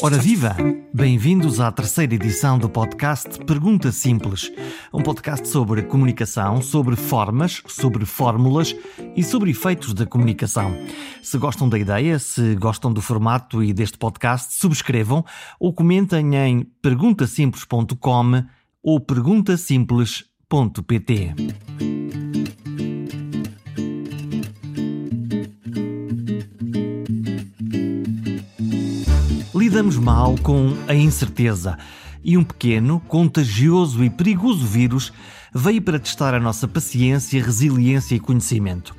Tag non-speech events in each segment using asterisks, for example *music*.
Ora viva! Bem-vindos à terceira edição do podcast Pergunta Simples, um podcast sobre comunicação, sobre formas, sobre fórmulas e sobre efeitos da comunicação. Se gostam da ideia, se gostam do formato e deste podcast, subscrevam ou comentem em perguntasimples.com ou perguntasimples.pt. lidamos mal com a incerteza. E um pequeno, contagioso e perigoso vírus veio para testar a nossa paciência, resiliência e conhecimento.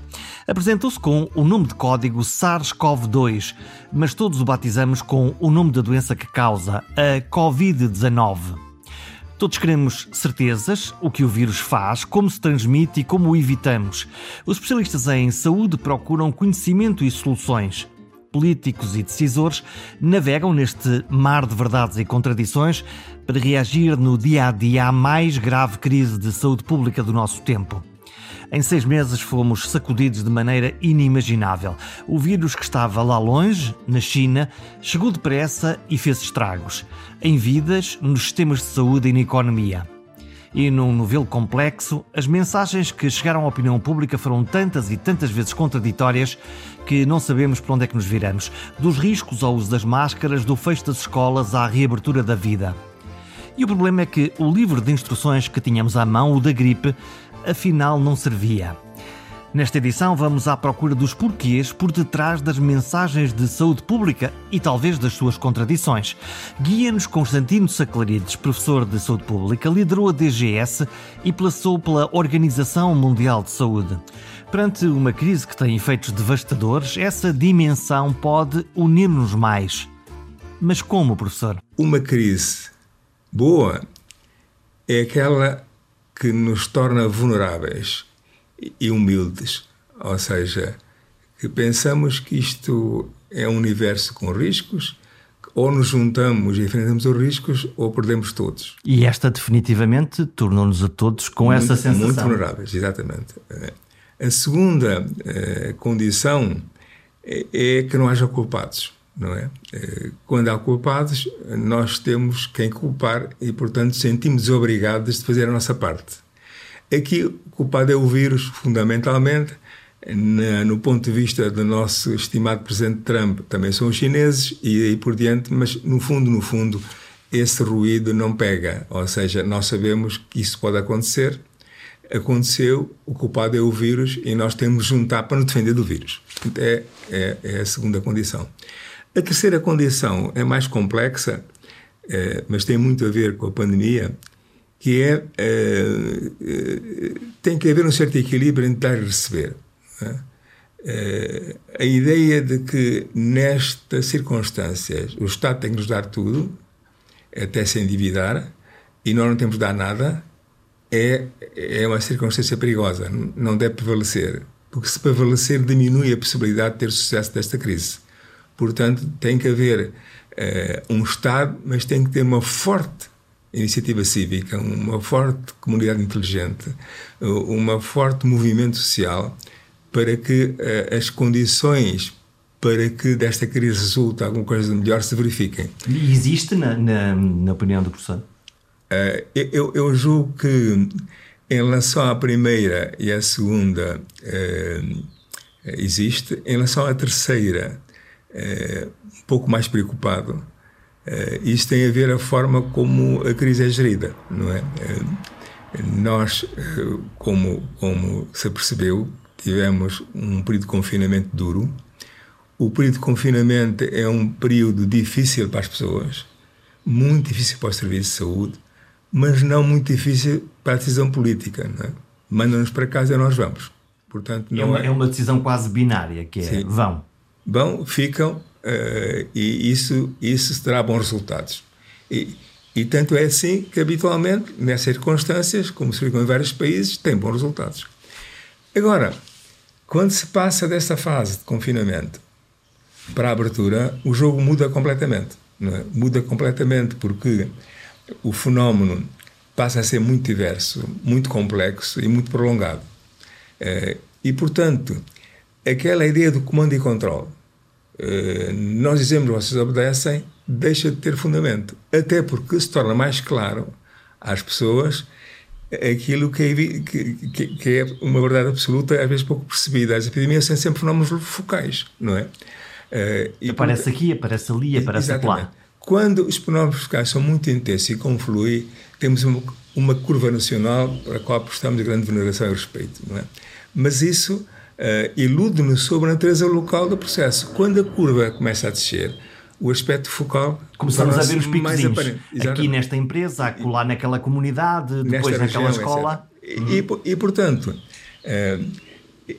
Apresentou-se com o nome de código SARS-CoV-2, mas todos o batizamos com o nome da doença que causa, a Covid-19. Todos queremos certezas, o que o vírus faz, como se transmite e como o evitamos. Os especialistas em saúde procuram conhecimento e soluções políticos e decisores navegam neste mar de verdades e contradições para reagir no dia a dia à mais grave crise de saúde pública do nosso tempo. Em seis meses fomos sacudidos de maneira inimaginável. O vírus que estava lá longe, na China, chegou depressa e fez estragos. Em vidas, nos sistemas de saúde e na economia. E num novelo complexo, as mensagens que chegaram à opinião pública foram tantas e tantas vezes contraditórias que não sabemos para onde é que nos viramos. Dos riscos ao uso das máscaras, do fecho das escolas à reabertura da vida. E o problema é que o livro de instruções que tínhamos à mão, o da gripe, afinal não servia. Nesta edição vamos à procura dos porquês por detrás das mensagens de saúde pública e talvez das suas contradições. Guia-nos Constantino Saclarides, professor de saúde pública, liderou a DGS e passou pela Organização Mundial de Saúde. Perante uma crise que tem efeitos devastadores, essa dimensão pode unir-nos mais. Mas como, professor? Uma crise boa é aquela que nos torna vulneráveis e humildes. Ou seja, que pensamos que isto é um universo com riscos, ou nos juntamos e enfrentamos os riscos, ou perdemos todos. E esta definitivamente tornou-nos a todos com muito, essa sensação. Muito vulneráveis, exatamente. A segunda eh, condição é, é, que não haja culpados, não é? Eh, quando há culpados, nós temos quem culpar e, portanto, sentimos obrigados de fazer a nossa parte. Aqui o culpado é o vírus, fundamentalmente. Na, no ponto de vista do nosso estimado presidente Trump, também são os chineses e aí por diante, mas no fundo, no fundo, esse ruído não pega. Ou seja, nós sabemos que isso pode acontecer. Aconteceu, o culpado é o vírus e nós temos de juntar para nos defender do vírus. É, é, é a segunda condição. A terceira condição é mais complexa, é, mas tem muito a ver com a pandemia, que é, é, é, tem que haver um certo equilíbrio entre dar e receber. É? a ideia de que nestas circunstâncias o Estado tem que nos dar tudo, até se endividar, e nós não temos de dar nada, é, é uma circunstância perigosa, não deve prevalecer, porque se prevalecer diminui a possibilidade de ter sucesso desta crise. Portanto, tem que haver um Estado, mas tem que ter uma forte iniciativa cívica, uma forte comunidade inteligente, um forte movimento social para que uh, as condições para que desta crise resulte alguma coisa melhor se verifiquem. E existe na, na, na opinião do professor? Uh, eu, eu julgo que em relação à primeira e à segunda uh, existe, em relação à terceira um pouco mais preocupado Uh, isso tem a ver a forma como a crise é gerida, não é? Uh, nós, uh, como, como se percebeu, tivemos um período de confinamento duro. O período de confinamento é um período difícil para as pessoas, muito difícil para o serviço de saúde, mas não muito difícil para a decisão política. Não é? Mandam-nos para casa e nós vamos. Portanto, é, uma, é... é uma decisão quase binária, que é Sim. vão. Vão, ficam, Uh, e isso, isso terá bons resultados. E, e tanto é assim que, habitualmente, nessas circunstâncias, como se viu em vários países, tem bons resultados. Agora, quando se passa dessa fase de confinamento para a abertura, o jogo muda completamente. É? Muda completamente porque o fenómeno passa a ser muito diverso, muito complexo e muito prolongado. Uh, e, portanto, aquela ideia do comando e controle nós dizemos vocês obedecem, deixa de ter fundamento. Até porque se torna mais claro às pessoas aquilo que é, que, que é, uma verdade absoluta, às vezes pouco percebida. As epidemias são sempre fenómenos focais, não é? Uh, aparece aqui, aparece ali, aparece exatamente. lá. Quando os fenómenos focais são muito intensos e confluem, temos uma, uma, curva nacional para a qual prestamos grande veneração e respeito, não é? Mas isso uh, ilude-nos sobre a natureza local do processo. Quando a curva começa a descer, o aspecto focal começamos a ver os picozinhos aqui nesta empresa, a colar naquela comunidade, depois naquela região, escola. E, e, e, portanto, uh,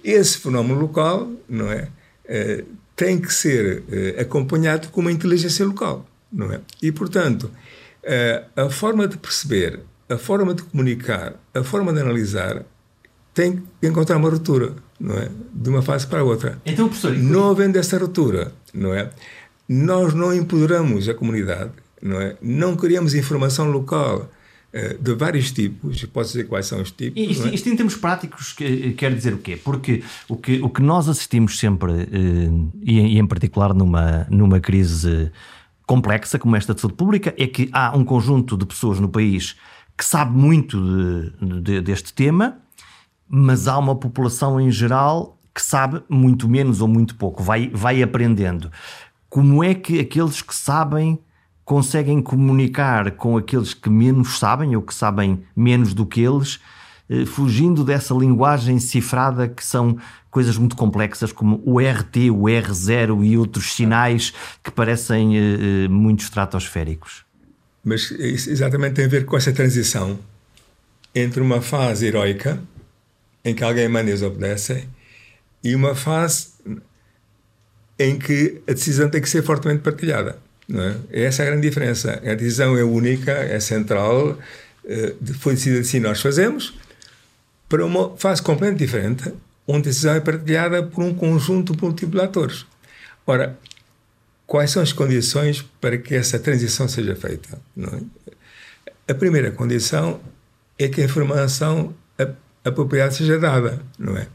esse fenómeno local, não é, uh, tem que ser uh, acompanhado com uma inteligência local, não é? E portanto, a forma de perceber, a forma de comunicar, a forma de analisar tem que encontrar uma ruptura, não é, de uma fase para a outra. Então, professor, não havendo essa ruptura, não é? nós não empoderamos a comunidade, não é? Não criamos informação local uh, de vários tipos, posso dizer quais são os tipos. Isto, é? isto em termos práticos que, quer dizer o quê? Porque o que, o que nós assistimos sempre, uh, e, e, em particular numa, numa crise complexa como esta de saúde pública, é que há um conjunto de pessoas no país que sabe muito de, de, deste tema, mas há uma população em geral que sabe muito menos ou muito pouco, vai, vai aprendendo como é que aqueles que sabem conseguem comunicar com aqueles que menos sabem ou que sabem menos do que eles, eh, fugindo dessa linguagem cifrada que são coisas muito complexas como o RT, o R0 e outros sinais que parecem eh, eh, muito estratosféricos. Mas isso exatamente tem a ver com essa transição entre uma fase heroica, em que alguém manda e obedece, e uma fase em que a decisão tem que ser fortemente partilhada. Não é? Essa é a grande diferença. A decisão é única, é central, eh, foi decidida assim nós fazemos, para uma fase completamente diferente, onde a decisão é partilhada por um conjunto múltiplo de atores. Ora, quais são as condições para que essa transição seja feita? É? A primeira condição é que a informação apropriada seja dada, não é?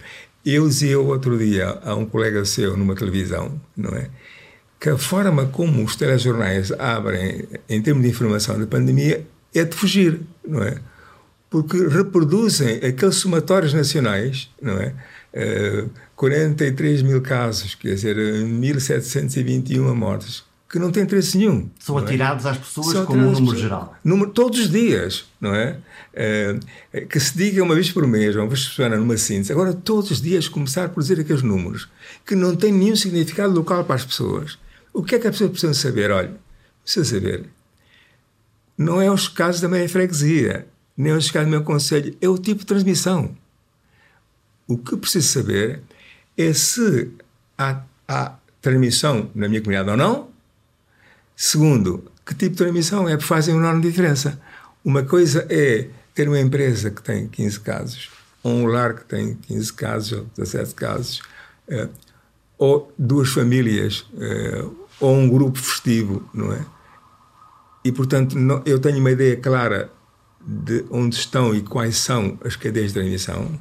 Eu dizia outro dia a um colega seu numa televisão, não é? Que a forma como os telejornais abrem em termos de informação da pandemia é de fugir, não é? Porque reproduzem aqueles somatórios nacionais, não é? Uh, eh, 43 mil casos, quer dizer, 1.721 mortes que não tem interesse nenhum. São é? atirados é? às pessoas São como um número geral. Número, todos os dias, não é? é? Que se diga uma vez por mês, uma vez por semana, numa síntese. Agora, todos os dias, começar por dizer aqueles números que não têm nenhum significado local para as pessoas. O que é que a pessoa precisa saber? Olha, precisa saber. Não é os casos da minha freguesia, nem os casos do meu conselho, é o tipo de transmissão. O que preciso saber é se há, há transmissão na minha comunidade ou não, Segundo, que tipo de transmissão é? Fazem uma enorme diferença. Uma coisa é ter uma empresa que tem 15 casos, ou um lar que tem 15 casos, ou 17 casos, eh, ou duas famílias, eh, ou um grupo festivo, não é? E, portanto, não, eu tenho uma ideia clara de onde estão e quais são as cadeias de transmissão.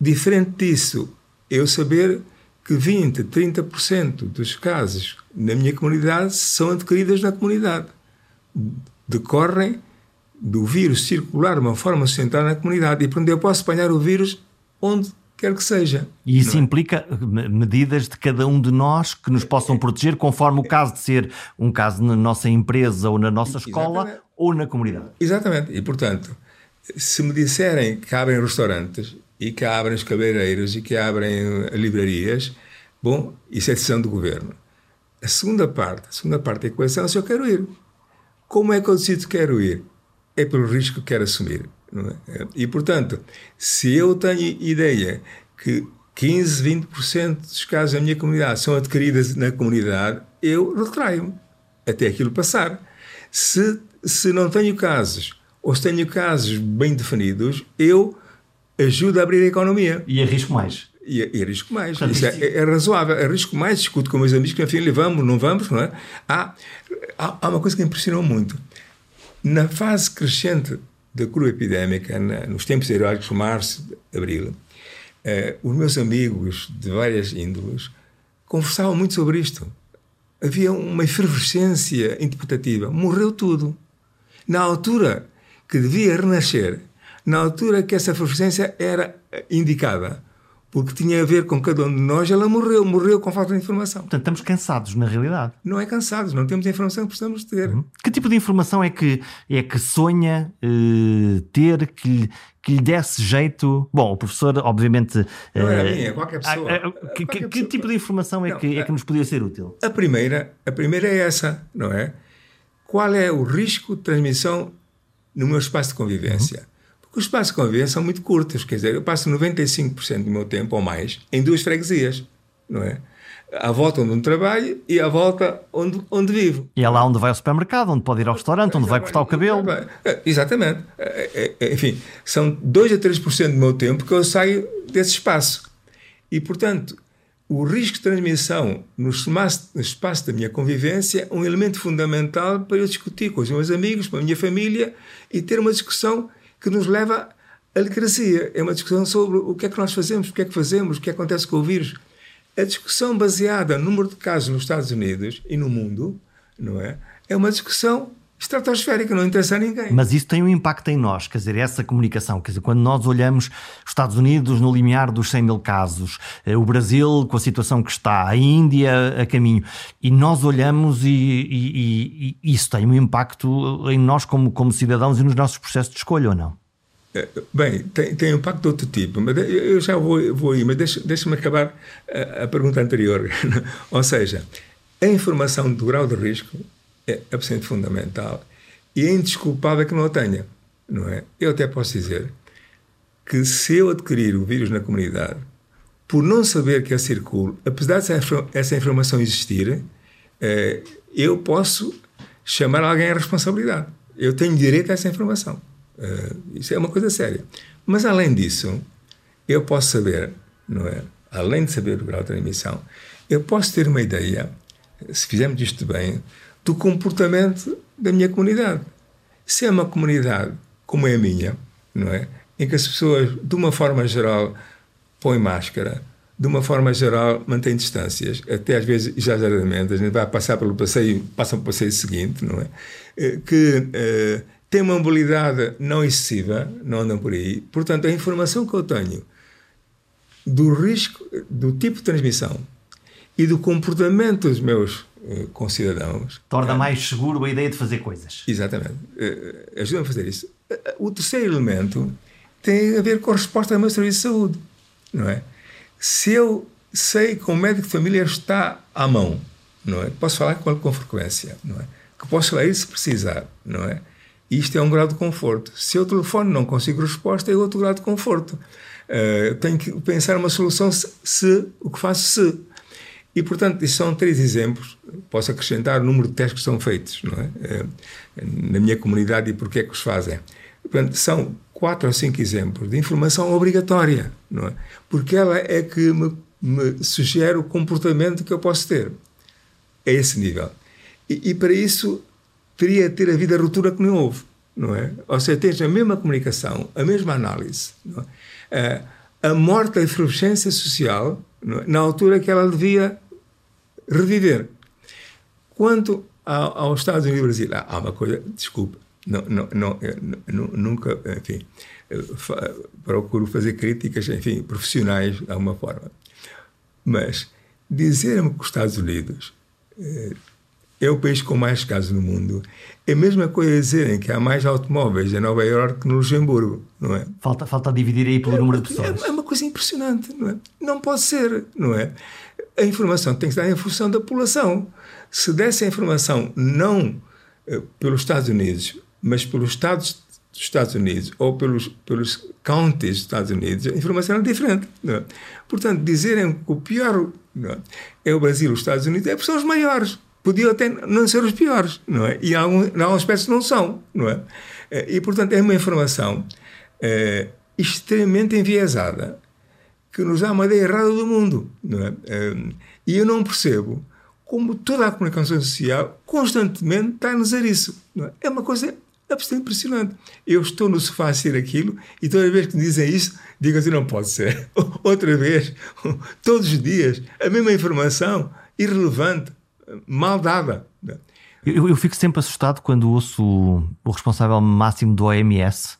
Diferente disso, eu saber que 20, 30% dos casos na minha comunidade são adquiridas na comunidade. Decorrem do vírus circular de uma forma sustentada na comunidade. E, portanto, eu posso apanhar o vírus onde quer que seja. E isso é? implica medidas de cada um de nós que nos possam proteger, conforme o caso de ser um caso na nossa empresa ou na nossa escola Exatamente. ou na comunidade. Exatamente. E, portanto, se me disserem que abrem restaurantes e que abrem os cabeleireiros e que abrem eh, livrarias, bom, isso é decisão do governo. A segunda parte, a segunda parte da equação é se eu quero ir. Como é que eu decido que quero ir? É pelo risco que quero assumir. É? E, portanto, se eu tenho ideia que 15, 20% dos casos da minha comunidade são adquiridos na comunidade, eu retraio-me até aquilo passar. Se, se não tenho casos, ou se tenho casos bem definidos, eu ajuda a abrir a economia. E arrisco mais. E, e arrisco mais. Portanto, Isso é, é, razoável. Arrisco mais, discuto com meus amigos que, enfim, vamos, não vamos, não é? Há, há, uma coisa que me impressionou muito. Na fase crescente da curva epidémica, na, nos tempos heróicos, março, abril, eh, os meus amigos de várias índoles conversavam muito sobre isto. havia uma efervescência interpretativa. Morreu tudo. Na altura que devia renascer, na altura que essa efervescência era indicada, porque tinha a ver com cada um de nós, ela morreu, morreu com falta de informação. Portanto, estamos cansados, na realidade. Não é cansados, não temos a informação que precisamos ter. Uhum. Que tipo de informação é que, é que sonha uh, ter, que, que lhe desse jeito? Bom, o professor, obviamente. Não era uh, minha, é qualquer pessoa. Uh, que, qualquer que pessoa. tipo de informação é, não, que, é que nos podia ser útil? A primeira, a primeira é essa, não é? Qual é o risco de transmissão no meu espaço de convivência? Uhum. Os espaços de convivência são muito curtos, quer dizer, eu passo 95% do meu tempo ou mais em duas freguesias, não é? À volta onde trabalho e à volta onde, onde vivo. E é lá onde vai ao supermercado, onde pode ir ao restaurante, onde vai cortar o cabelo. É, exatamente. É, é, enfim, são 2 a 3% do meu tempo que eu saio desse espaço. E, portanto, o risco de transmissão no espaço da minha convivência é um elemento fundamental para eu discutir com os meus amigos, com a minha família e ter uma discussão que nos leva à alegria. É uma discussão sobre o que é que nós fazemos, o que é que fazemos, o que acontece com o vírus. A discussão baseada no número de casos nos Estados Unidos e no mundo, não é? É uma discussão estratosférica, não interessa a ninguém. Mas isso tem um impacto em nós, quer dizer, essa comunicação. Quer dizer, quando nós olhamos os Estados Unidos no limiar dos 100 mil casos, eh, o Brasil com a situação que está, a Índia a caminho, e nós olhamos e, e, e isso tem um impacto em nós como, como cidadãos e nos nossos processos de escolha, ou não? É, bem, tem, tem impacto de outro tipo, mas eu já vou, vou ir, mas deixa-me deixa acabar a, a pergunta anterior. *laughs* ou seja, a informação do grau de risco é absolutamente fundamental e é indesculpável que não a tenha, não é? Eu até posso dizer que se eu adquirir o vírus na comunidade, por não saber que ele circula, apesar de essa informação existir, eh, eu posso chamar alguém à responsabilidade. Eu tenho direito a essa informação. Eh, isso é uma coisa séria. Mas, além disso, eu posso saber, não é? Além de saber o grau de transmissão, eu posso ter uma ideia, se fizermos isto bem, do comportamento da minha comunidade. Se é uma comunidade como é a minha, não é? Em que as pessoas, de uma forma geral, põem máscara, de uma forma geral, mantêm distâncias, até às vezes exageradamente, a gente vai passar pelo passeio, passam pelo passeio seguinte, não é? Eh, que eh, tem uma mobilidade não excessiva, não andam por aí. Portanto, a informação que eu tenho do risco, do tipo de transmissão e do comportamento dos meus eh, com cidadãos. Torna é. mais seguro a ideia de fazer coisas. Exatamente. Uh, Ajuda-me a fazer isso. O terceiro elemento tem a ver com a resposta do meu serviço de saúde. Não é? Se eu sei que o médico de família está à mão, não é? Posso falar com ele com frequência, não é? Que posso isso se precisar, não é? Isto é um grau de conforto. Se eu telefone não consigo resposta, é outro grau de conforto. Uh, tenho que pensar uma solução se, se o que faço se. E, portanto, estes são três exemplos. Posso acrescentar o número de testes que são feitos não é? Eh, na minha comunidade e porque é que os fazem. Portanto, são quatro ou cinco exemplos de informação obrigatória, não é? Porque ela é que me, me sugere o comportamento que eu posso ter. A esse nível. E, e para isso teria de ter a ruptura que não houve, não é? Ou seja, tens a mesma comunicação, a mesma análise. É? Eh, a morte da efervescência social, é? na altura que ela devia reviver. Quanto ao, aos Estados Unidos e Brasil, há uma coisa, desculpa, não, não, não, nunca, enfim, procuro fazer críticas, enfim, profissionais de alguma forma. Mas dizer-me que os Estados Unidos eh, é o país com mais casos no mundo. É a mesma coisa dizerem que há mais automóveis em Nova Iorque que no Luxemburgo, não é? Falta, falta dividir aí pelo é, número de pessoas. É, é, uma coisa impressionante, não é? Não pode ser, não é? A informação tem que estar em função da população. Se desse a informação não eh, pelos Estados Unidos, mas pelos Estados dos Estados Unidos ou pelos, pelos counties dos Estados Unidos, a informação é diferente. É? Portanto, dizerem que o pior é? é? o Brasil os Estados Unidos é porque são os maiores. Podiam até não ser os piores, não é? E em alguns aspectos não são, não é? Eh, e, portanto, é uma informação é, extremamente enviesada que nos dá uma ideia errada do mundo. É? E eu não percebo como toda a comunicação social constantemente está a nos dizer isso. É? é? uma coisa absolutamente impressionante. Eu estou no sofá a assistir aquilo e toda vez que me dizem isso, digo assim: não pode ser. *laughs* Outra vez, *laughs* todos os dias, a mesma informação irrelevante. mal dada. Eu, eu, fico sempre assustado quando ouço o, responsável máximo do OMS,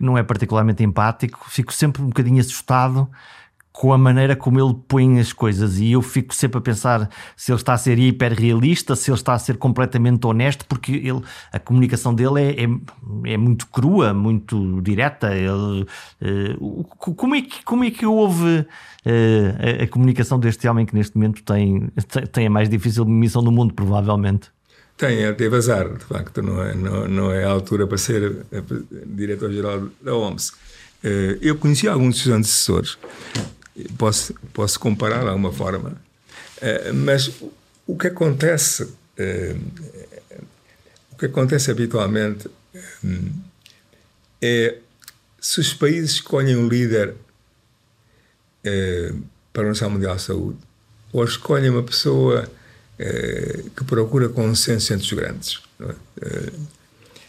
não é particularmente empático, fico sempre um bocadinho assustado com a maneira como ele põe as coisas e eu fico sempre a pensar se ele está a ser hiperrealista, se ele está a ser completamente honesto, porque ele, a comunicação dele é, é, é muito crua, muito direta. Ele, uh, como, é que, como é que houve uh, a, a, comunicação deste homem que neste momento tem, tem a mais difícil missão do mundo, provavelmente? Tem, teve azar, de facto, não é, não, não é a altura para ser eh, diretor-geral da OMS. Uh, eu conheci alguns dos seus antecessores posso, posso comparar de alguma forma. Uh, mas o que acontece, o que acontece habitualmente é se os países escolhem um líder para a Organização Mundial de Saúde ou escolhem uma pessoa que procura consenso entre os grandes.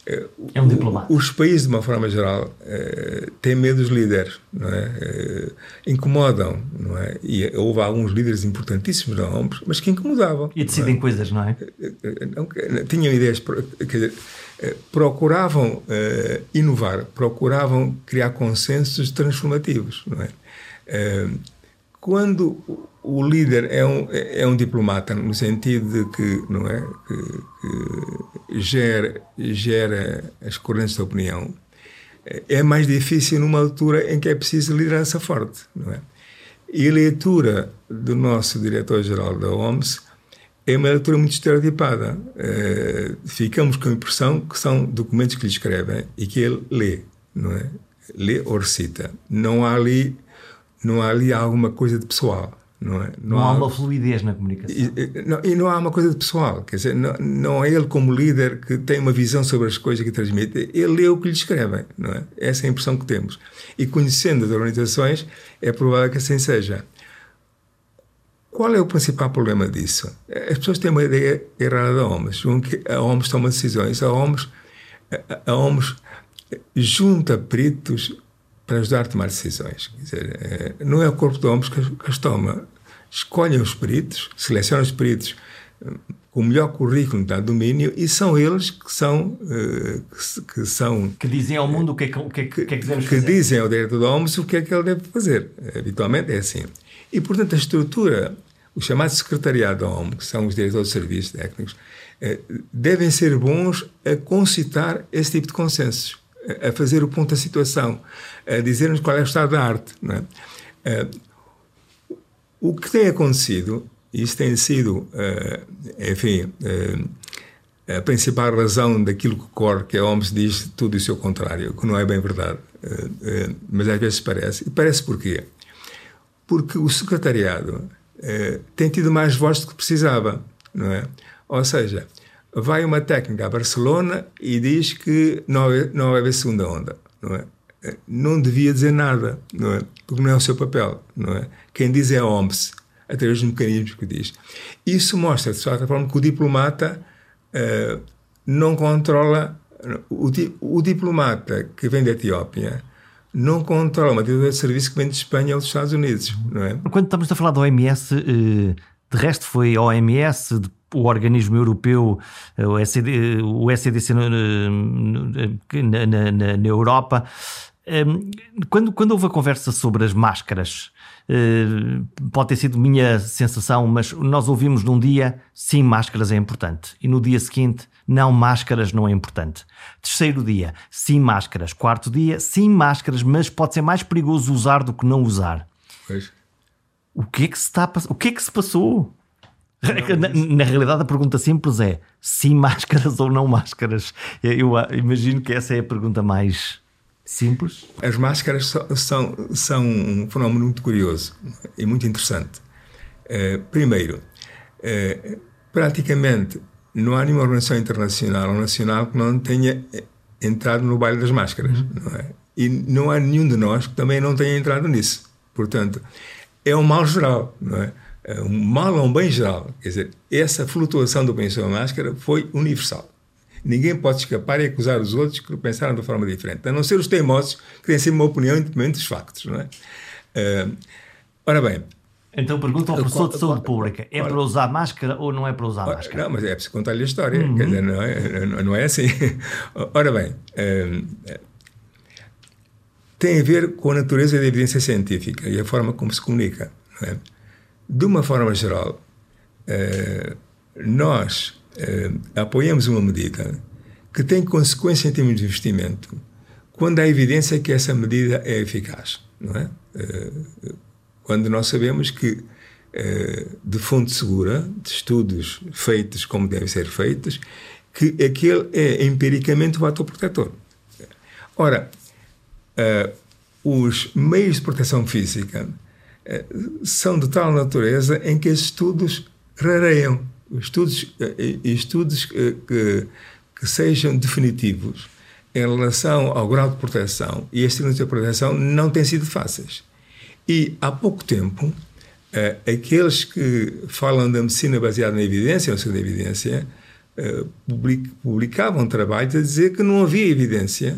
É? É um diplomata. Os países, de uma forma geral, eh, têm medo dos líderes, não é? Eh, incomodam, não é? E houve alguns líderes importantíssimos OMS, mas que incomodavam. E decidem é? coisas, não é? Eh, não, tinham ideias, quer dizer, procuravam inovar, procuravam criar consensos transformativos, não é? Quando o líder é um, é um diplomata, no sentido de que, não é, que, que gera, gera as correntes de opinião, é mais difícil numa altura em que é preciso liderança forte, não é? E a leitura do nosso diretor-geral da OMS é uma leitura muito estereotipada. Uh, ficamos com a impressão que são documentos que lhe escrevem e que ele lê, não é? Lê ou recita. Não há ali não há ali alguma coisa de pessoal. Não, é? não, não há, há, uma fluidez na comunicação. E não, e não, há uma coisa de pessoal. Quer dizer, não, não é ele, como líder, que tem uma visão sobre as coisas que transmite. Ele lê o que lhe escrevem. Não é? Essa é a impressão que temos. E conhecendo as organizações, é provável que assim seja. Qual é o principal problema disso? As pessoas têm uma ideia errada da OMS. A OMS toma decisões. A OMS, a OMS junta peritos para ajudar a tomar decisões. Dizer, é, não é o corpo de homens que, que as toma. Escolhem os peritos, selecionam os peritos eh, com o melhor currículo de domínio e são eles que são uh, que, que, são que dizem ao mundo o que é que, o que, é que, que, é que que fazer. dizem ao diretor da OMS o que é que ele deve fazer habitualmente é assim e portanto a estrutura o chamado secretariado da OMS que são os diretores de serviços técnicos devem ser bons a concitar esse tipo de consensos a fazer o ponto da situação, a dizer-nos qual é o estado da arte. É? o que tem acontecido, isso tem sido, eh, enfim, eh, a principal razão daquilo que ocorre, que a OMS diz tudo isso ao contrário, que não é bem verdade, eh, mas às vezes parece. E parece porquê? Porque o secretariado tem tido mais voz do que precisava, não é? Ou seja, vai uma técnica a Barcelona e diz que não, não vai haver segunda onda, não é? Não devia dizer nada, não é? Porque não é o seu papel, não é? Quem diz é a OMS, através dos mecanismos que diz. Isso mostra, de certa forma, que o diplomata uh, não controla. O, o, diplomata que vem da Etiópia não controla uma diretora de serviço que vem de Espanha ou dos Estados Unidos, não é? Quando estamos a falar da OMS, eh, de resto foi a OMS, o organismo europeu, eh, o, SCD, o SCDC na, na, na, na Europa. Ehm, quando, quando houve a conversa sobre as máscaras, eh, pode ter sido minha sensação, mas nós ouvimos num dia sim, máscaras é importante, e no dia seguinte, não, máscaras não é importante. Terceiro dia, sim, máscaras. Quarto dia, sim, máscaras, mas pode ser mais perigoso usar do que não usar. Pois. O que é que se está O que é que se passou? Na, na, realidade, a pergunta simples é sim máscaras ou não máscaras. Eu imagino que essa é a pergunta mais simples. As máscaras são, são um fenómeno muito curioso e muito interessante. Uh, primeiro, uh, praticamente não há nenhuma organização internacional ou nacional que não tenha eh, entrado no baile das máscaras. Uhum. Não é? E não há nenhum de nós que também não tenha entrado nisso. Portanto, é um mal geral. Não é? Eh, um mal ou um bem geral. Quer dizer, essa flutuação do a máscara foi universal. Ninguém pode escapar e acusar os outros que pensaram de forma diferente, a não ser os teimosos que têm sempre uma opinião independente dos factos. Não é? Uh, ora bem, Então pergunta ao professor de saúde pública: é para usar máscara ou não é para usar máscara? Não, mas é preciso contar-lhe a história, uhum. quer dizer, não é, não é assim. *laughs* Ora bem, hum, tem a ver com a natureza da evidência científica e a forma como se comunica. É? De uma forma geral, uh, nós uh, apoiamos uma medida que tem consequência em termos de investimento quando há evidência que essa medida é eficaz, não é? Uh, quando nós sabemos que de fonte segura, de estudos feitos como devem ser feitos, que aquele é empiricamente o fator protetor. Ora, os meios de proteção física são de tal natureza em que esses estudos rareiam. Estudos, uh, estudos que, que sejam definitivos em relação ao grau de proteção e este nível de proteção não têm sido fáceis. E há pouco tempo, aqueles que falam da medicina baseada na evidência, ou seja, evidência, uh, publicavam trabalhos a dizer que não havia evidência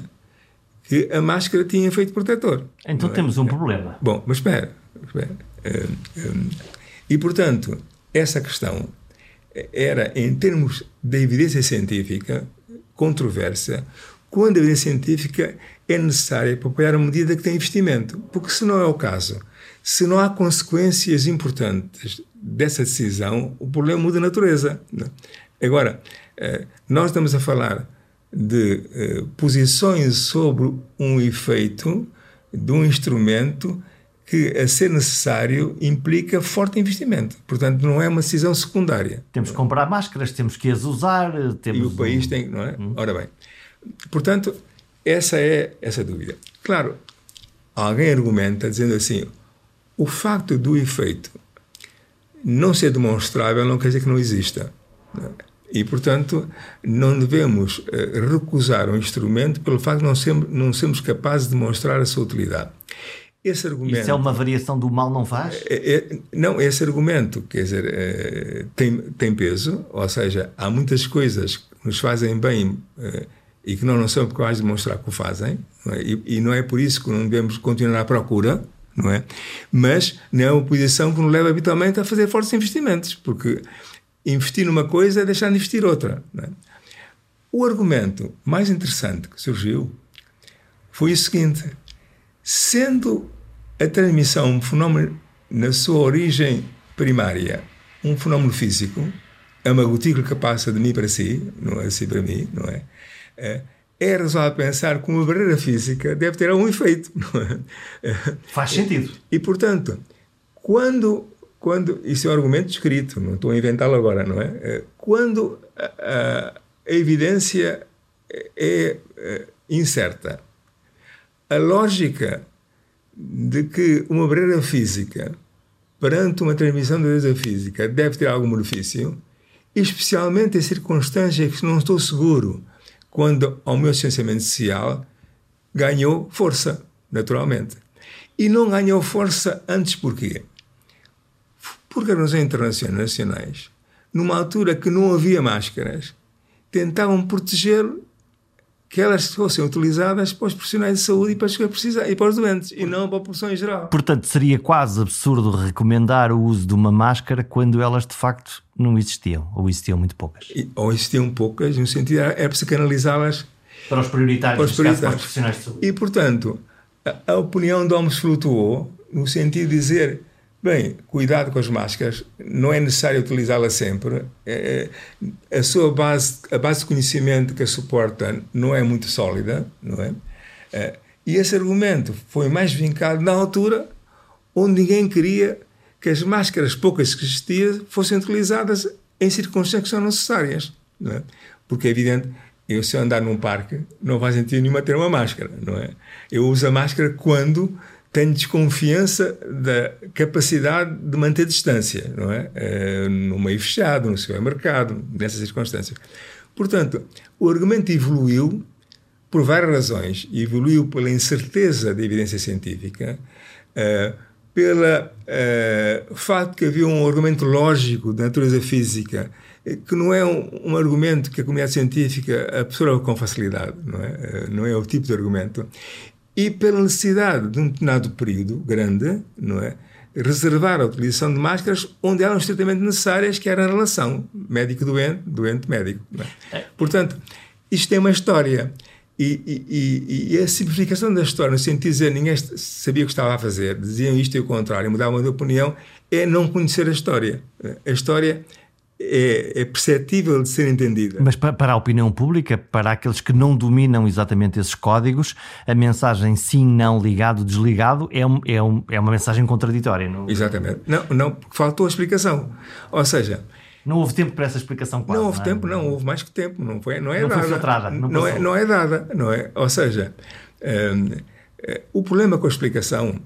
que a máscara tinha efeito protetor. Então é? temos um problema. Bom, mas espera. Espera. Uh, e, portanto, essa questão era, em termos de evidência científica, controversa, quando a evidência científica é necessária para apoiar uma medida que tem investimento. Porque se não é o caso, se não há consequências importantes dessa decisão, o problema muda de natureza. É? Agora, eh, nós estamos a falar de eh, posições sobre um efeito de um instrumento que, a ser necessário, implica forte investimento. Portanto, não é uma decisão secundária. Temos que comprar máscaras, temos que as usar. Temos e o país tem, não é? Hum. Ora bem, portanto, essa é essa dúvida. Claro, alguém argumenta dizendo assim: o facto do efeito não ser demonstrável não quer dizer que não exista. E, portanto, não devemos uh, recusar um instrumento pelo facto de não sermos, não sermos capazes de demonstrar a sua utilidade. Esse argumento, Isso é uma variação do mal não faz? É, é, não, esse argumento, quer dizer, é, tem, tem peso, ou seja, há muitas coisas que nos fazem bem e que nós não somos capazes de demonstrar que o fazem, não é? e, e, não é por isso que não devemos continuar à procura, não é? Mas não é uma posição que nos leva habitualmente a fazer fortes investimentos, porque investir numa coisa é deixar de investir outra. É? O argumento mais interessante que surgiu foi o seguinte: sendo a transmissão um fenómeno na sua origem primária, um fenómeno físico, é uma gotícula que passa de mim para si, não é assim para mim, não é? é, é razoável pensar que uma barreira física deve ter algum efeito. É? Faz sentido. E, e, *laughs* portanto, quando, quando. Isso é um argumento escrito, não estou a inventá-lo agora, não é? é quando a, a, a evidência é, é incerta, a lógica de que uma barreira física, perante uma transmissão da beleza física, deve ter algum benefício, especialmente em circunstâncias que não estou seguro quando ao meu licenciamento social ganhou força, naturalmente. E não ganhou força antes porquê? Porque as organizações internacionais nacionais, numa altura que não havia máscaras, tentavam proteger que elas fossem utilizadas para os profissionais de saúde e para os que precisam, e para os doentes, e não para a população em geral. Portanto, seria quase absurdo recomendar o uso de uma máscara quando elas de facto não existiam, ou existiam muito poucas. E, ou existiam poucas, no sentido era para canalizá-las para os prioritários, para os, prioritários. Caso, para os profissionais de saúde. E, portanto, a, a opinião de Homens flutuou no sentido de dizer Bem, cuidado com as máscaras, não é necessário utilizá-las sempre. É, é, a sua base, a base de conhecimento que a suporta não é muito sólida, não é? é e esse argumento foi mais vincado na altura onde ninguém queria que as máscaras poucas que existiam fossem utilizadas em circunstâncias que são necessárias, não é? Porque é evidente, eu se eu andar num parque não faz sentido nenhuma ter uma máscara, não é? Eu uso a máscara quando tenho desconfiança da capacidade de manter distância, não é? é no meio fechado, no supermercado, nessas circunstâncias. Portanto, o argumento evoluiu por várias razões. Evoluiu pela incerteza da evidência científica, uh, pela uh, facto que havia um argumento lógico da natureza física que não é um, um, argumento que a comunidade científica absorve com facilidade, não é? Não é o tipo de argumento e pela necessidade de um determinado período grande, não é? reservar a utilização de máscaras onde eram estritamente necessárias, que era a relação médico-doente, doente-médico. É? Portanto, isto tem uma história. E, e, e, a simplificação da história, no sentido de dizer ninguém sabia o que estava a fazer, diziam isto e o contrário, mudavam de opinião, é não conhecer a história. A história é, é perceptível de ser entendida. Mas para a opinião pública, para aqueles que não dominam exatamente esses códigos, a mensagem sim, não, ligado, desligado é, um, é, um, é uma mensagem contraditória. Não? Exatamente. Não, não, porque faltou a explicação. Ou seja, não houve tempo para essa explicação quase, Não houve não é? tempo, não, houve mais que tempo, não foi, não é não dada. Foi filtrada, não, não é, não é dada, não é? Ou seja, um, eh, o problema com a explicação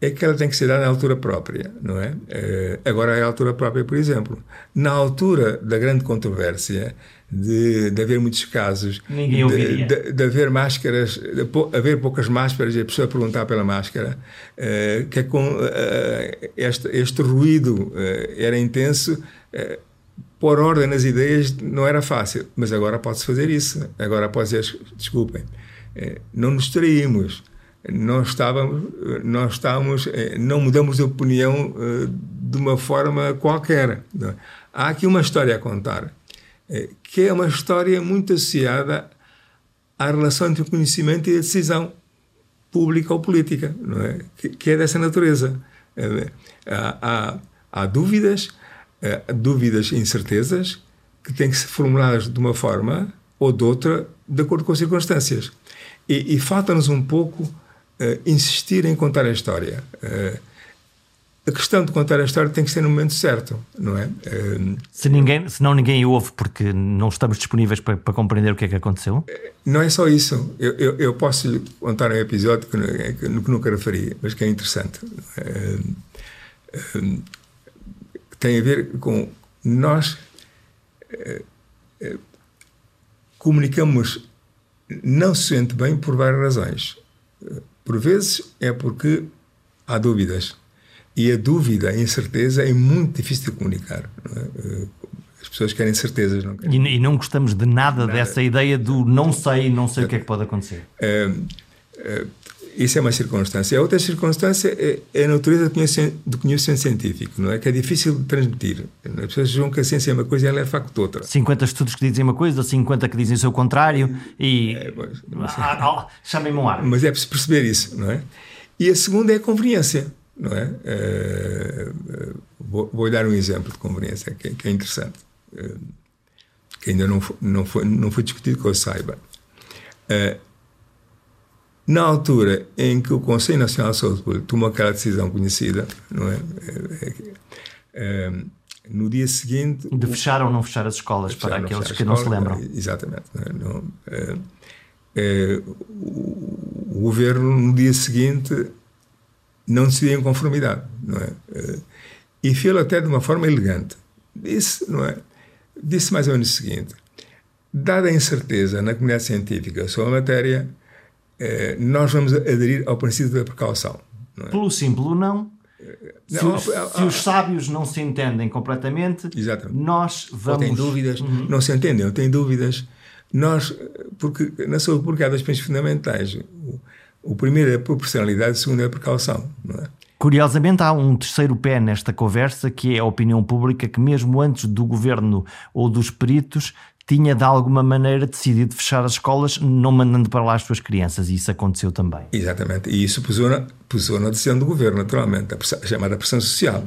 é que ela tem que ser dada na altura própria, não é? Uh, agora é a altura própria, por exemplo. Na altura da grande controvérsia, de, de haver muitos casos, de, de, de, haver máscaras, de haver poucas máscaras e a pessoa perguntar pela máscara, uh, que é com uh, este, este ruído era intenso, pôr ordem nas ideias não era fácil, mas agora pode-se fazer isso. Agora pode dizer, desculpem, não nos traímos nós estávamos, nós estávamos, eh, não mudamos de opinião eh, de uma forma qualquer. Há aqui uma história a contar, eh, que é uma história muito associada à relação entre o conhecimento e a decisão pública ou política, não é? Que, é dessa natureza. Há, há, há dúvidas, dúvidas e incertezas que têm que ser formuladas de uma forma ou de outra, de acordo com as circunstâncias. E, e falta-nos um pouco uh, insistir em contar a história. Uh, a questão de contar a história tem que ser no momento certo, não é? Uh, se ninguém, senão ninguém ouve porque não estamos disponíveis para, para, compreender o que é que aconteceu? Não é só isso. Eu, eu, eu posso lhe contar um episódio que, que, nunca referi, mas que é interessante. Tem a ver com nós comunicamos não se sente bem por várias razões. Por vezes é porque há dúvidas. E a dúvida, a incerteza é muito difícil de comunicar. É? Eh, as pessoas querem certezas, não querem. E, e não gostamos de nada, nada, dessa ideia do não sei, não sei o que é que pode acontecer. É, é, isso é uma circunstância. A outra circunstância é, é a natureza do conhecimento, do conhecimento, científico, não é? Que é difícil de transmitir. As pessoas acham que a ciência é uma coisa e ela é de facto outra. 50 estudos que dizem uma coisa, 50 que dizem o seu contrário e. É, pois, ah, ah, Chamem-me um ar. Mas é preciso perceber isso, não é? E a segunda é a conveniência, não é? Uh, vou, vou dar um exemplo de conveniência que, que é interessante, uh, que ainda não foi, não foi, não foi discutido que eu saiba. Uh, na altura em que o Conselho Nacional de Saúde Pública tomou aquela decisão conhecida, não é? é, é, é no dia seguinte. De fechar ou não fechar as escolas para aqueles que não se lembram. Exatamente. Não, é, é, o, o, governo, no dia seguinte, não decidiu em conformidade, não é? é e fez até de uma forma elegante. Disse, não é? Disse mais ou menos o seguinte: dada a incerteza na comunidade científica sobre a matéria nós vamos aderir ao princípio da precaução. É? Pelo simples não. Se, não, os, se os, sábios não se entendem completamente, Exatamente. nós vamos. Ou têm dúvidas, uhum. não se entendem, ou têm dúvidas. Nós, porque na saúde pública há dois princípios fundamentais. O, o, primeiro é a proporcionalidade, o segundo é a precaução. É? Curiosamente, há um terceiro pé nesta conversa que é a opinião pública que, mesmo antes do governo ou dos peritos, tinha de alguma maneira decidido fechar as escolas, não mandando para lá as suas crianças, e isso aconteceu também. Exatamente, e isso pusou na, pusou na decisão do governo, naturalmente, a, pressão, chamada pressão social.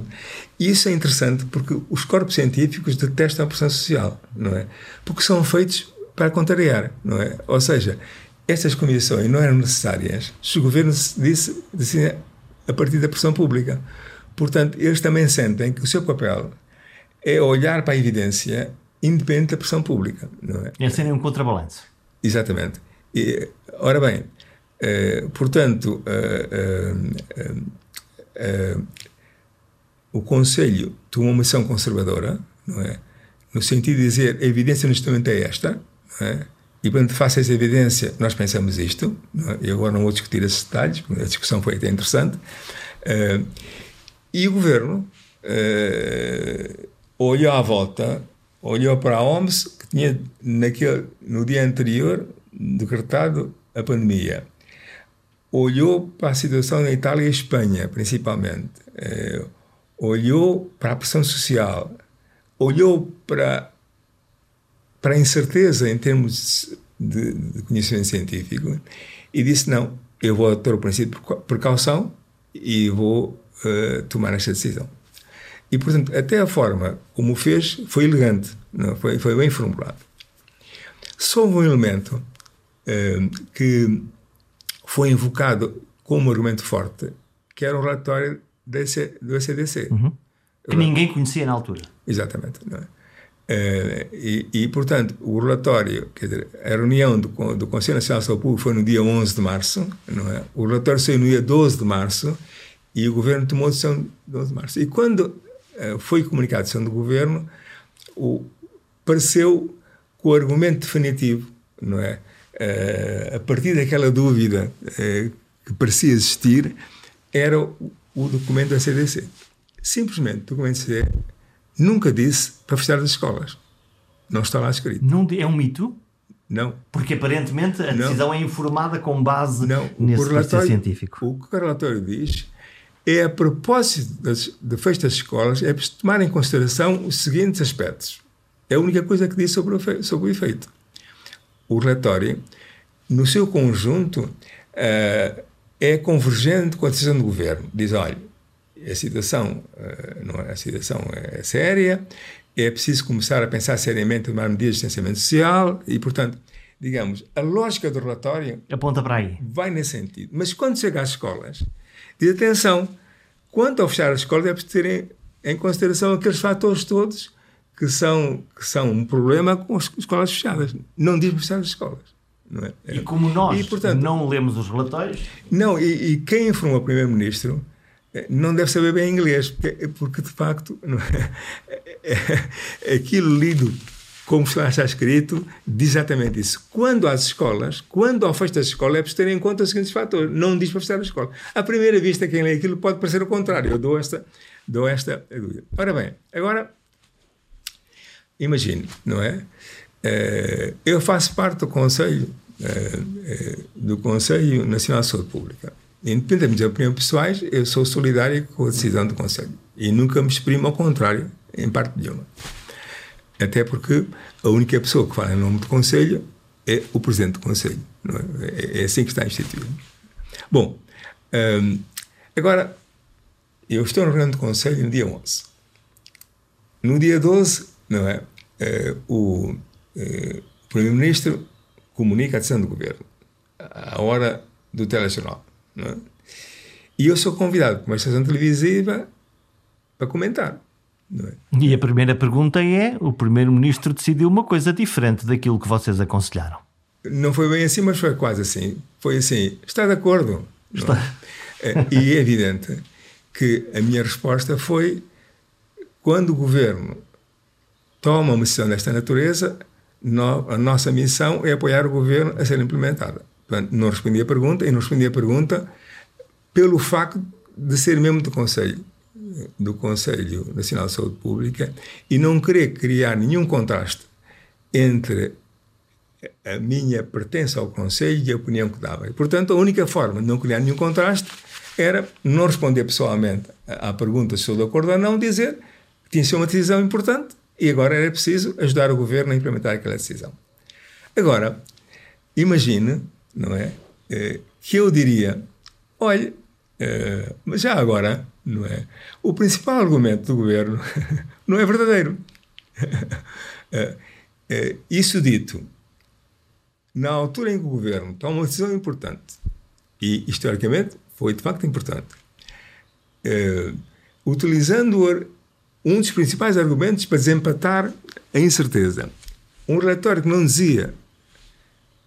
E isso é interessante porque os corpos científicos detestam a pressão social, não é? Porque são feitos para contrariar, não é? Ou seja, estas comissões não eram necessárias se o governo disse, disse a partir da pressão pública. Portanto, eles também sentem que o seu papel é olhar para a evidência independente da pressão pública. Não é? É serem um contrabalanço. Exatamente. E, ora bem, uh, portanto, uh, uh, o Conselho tomou uma missão conservadora, não é? no sentido de dizer a evidência neste momento é esta, não é? e quando faça essa evidência nós pensamos isto, não é? e agora não vou discutir esses detalhes, porque a discussão foi até interessante, e o Governo olhou à volta olhou para a OMS, que tinha naquele, no dia anterior decretado a pandemia. olhou para a situação na Itália e Espanha, principalmente, eh, olhou para a pressão social, olhou para, para a incerteza em termos de, de conhecimento científico e disse: Não, eu vou ter o princípio de precaução e vou uh, tomar esta decisão. E, portanto, até a forma como o fez foi elegante, não? Foi, foi bem formulado. Só um elemento uh, que foi invocado como argumento forte, que era o relatório desse, do ECDC. Uhum. Que ninguém conhecia na altura. Exatamente. Não é? Uh, e, e, portanto, o relatório, quer dizer, a reunião do, do Conselho Nacional de Saúde Pública foi no dia 11 de março, não é? O relatório saiu no dia 12 de março e o governo tomou a decisão no 12 de março. E quando foi comunicada a decisão do governo, o, pareceu que o argumento definitivo, não é? Uh, a partir daquela dúvida que parecia existir, era o, o documento da CDC. Simplesmente, o documento da CDC nunca disse para fechar as escolas. Não está lá escrito. Não, é um mito? Não. Porque aparentemente a decisão não. é informada com base não. nesse relatório científico. O que o relatório diz é a propósito das, de fecho das escolas é tomar em consideração os seguintes aspectos. É a única coisa que diz sobre o, sobre o efeito. O relatório, no seu conjunto, uh, é convergente com a decisão do governo. Diz, olha, a situação, eh, não é, a situação é séria, é preciso começar a pensar seriamente em tomar medidas de distanciamento social e, portanto, digamos, a lógica do relatório aponta para aí. Vai nesse sentido. Mas quando chega às escolas, diz atenção, quanto ao fechar as escolas, é preciso ter em, consideração aqueles fatores todos que são, que são um problema com as escolas fechadas. Não diz fechar as escolas. É? E como nós e, portanto, não lemos os relatórios. Não, e, e quem informa o Primeiro-Ministro não deve saber bem inglês, porque, porque de facto *laughs* é, é, aquilo lido como está escrito diz exatamente isso. Quando às escolas, quando ao fecho das escolas, é preciso ter em conta os seguintes fatores. Não diz para fechar a escola. À primeira vista, quem lê aquilo pode parecer o contrário. Eu dou esta, dou esta dúvida. Ora bem, agora, imagine, não é? Eh, eu faço parte do Conselho, eh, eh, do Conselho Nacional de Saúde Pública independentemente de opiniões pessoais, eu sou solidário com a decisão do Conselho. E nunca me exprimo ao contrário, em parte nenhuma. Até porque a única pessoa que fala em nome do Conselho é o Presidente do Conselho. É? é? assim que está instituído. Bom, hum, agora, eu estou na reunião do Conselho no dia 11. No dia 12, não é? Uh, o uh, Primeiro-Ministro comunica a decisão do Governo, à hora do telejornal. É? E eu sou convidado para uma estação televisiva para comentar. É? E a primeira pergunta é: o Primeiro-Ministro decidiu uma coisa diferente daquilo que vocês aconselharam? Não foi bem assim, mas foi quase assim. Foi assim: está de acordo? Está. É? E é evidente que a minha resposta foi: quando o governo toma uma decisão desta natureza, a nossa missão é apoiar o governo a ser implementada. Portanto, não respondi a pergunta e não respondi a pergunta pelo facto de ser membro do Conselho do Conselho Nacional de Saúde Pública e não querer criar nenhum contraste entre a minha pertença ao Conselho e a opinião que dava. E, portanto, a única forma de não criar nenhum contraste era não responder pessoalmente à pergunta se estou de acordo ou não, dizer que tinha sido uma decisão importante e agora era preciso ajudar o governo a implementar aquela decisão. Agora, imagine não é? é que eu diria, olha, mas já agora, não é? O principal argumento do governo *laughs* não é verdadeiro. é, *laughs* é, isso dito, na altura em que o governo toma uma decisão importante, e historicamente foi de facto importante, é, utilizando um dos principais argumentos para desempatar a incerteza. Um relatório que não dizia